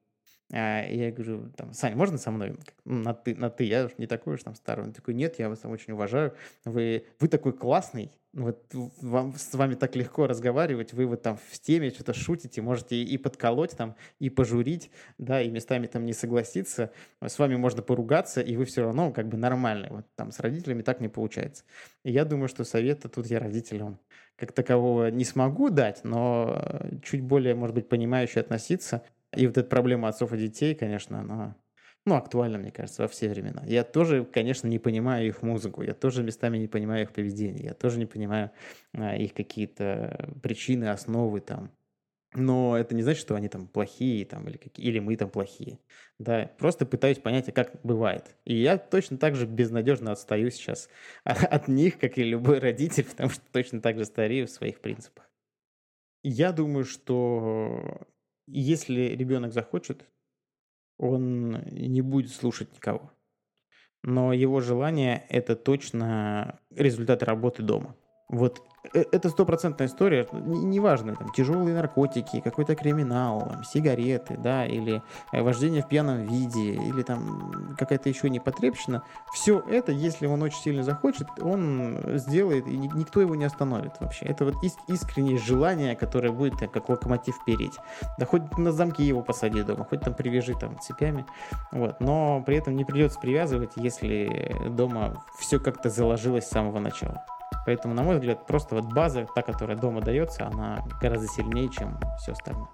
я говорю, там, Саня, можно со мной на ты, на ты? Я не такой уж там старый. Он такой, нет, я вас там очень уважаю. Вы, вы такой классный. Вот вам, с вами так легко разговаривать. Вы вот там в теме что-то шутите, можете и подколоть там, и пожурить, да, и местами там не согласиться. С вами можно поругаться, и вы все равно как бы нормальный. Вот там с родителями так не получается. И я думаю, что совета тут я родителям как такового не смогу дать, но чуть более, может быть, понимающе относиться – и вот эта проблема отцов и детей, конечно, она ну, актуальна, мне кажется, во все времена. Я тоже, конечно, не понимаю их музыку, я тоже местами не понимаю их поведение, я тоже не понимаю а, их какие-то причины, основы там. Но это не значит, что они там плохие, там, или, какие, или мы там плохие. Да, просто пытаюсь понять, а как бывает. И я точно так же безнадежно отстаю сейчас (laughs) от них, как и любой родитель, потому что точно так же старею в своих принципах. Я думаю, что если ребенок захочет, он не будет слушать никого. Но его желание – это точно результат работы дома. Вот Э, это стопроцентная история, неважно, там, тяжелые наркотики, какой-то криминал, там, сигареты, да, или э, вождение в пьяном виде, или там какая-то еще непотребщина, все это, если он очень сильно захочет, он сделает, и никто его не остановит вообще. Это вот искреннее желание, которое будет как локомотив переть. Да хоть на замки его посади дома, хоть там привяжи там цепями, вот, но при этом не придется привязывать, если дома все как-то заложилось с самого начала. Поэтому, на мой взгляд, просто вот база, та, которая дома дается, она гораздо сильнее, чем все остальное.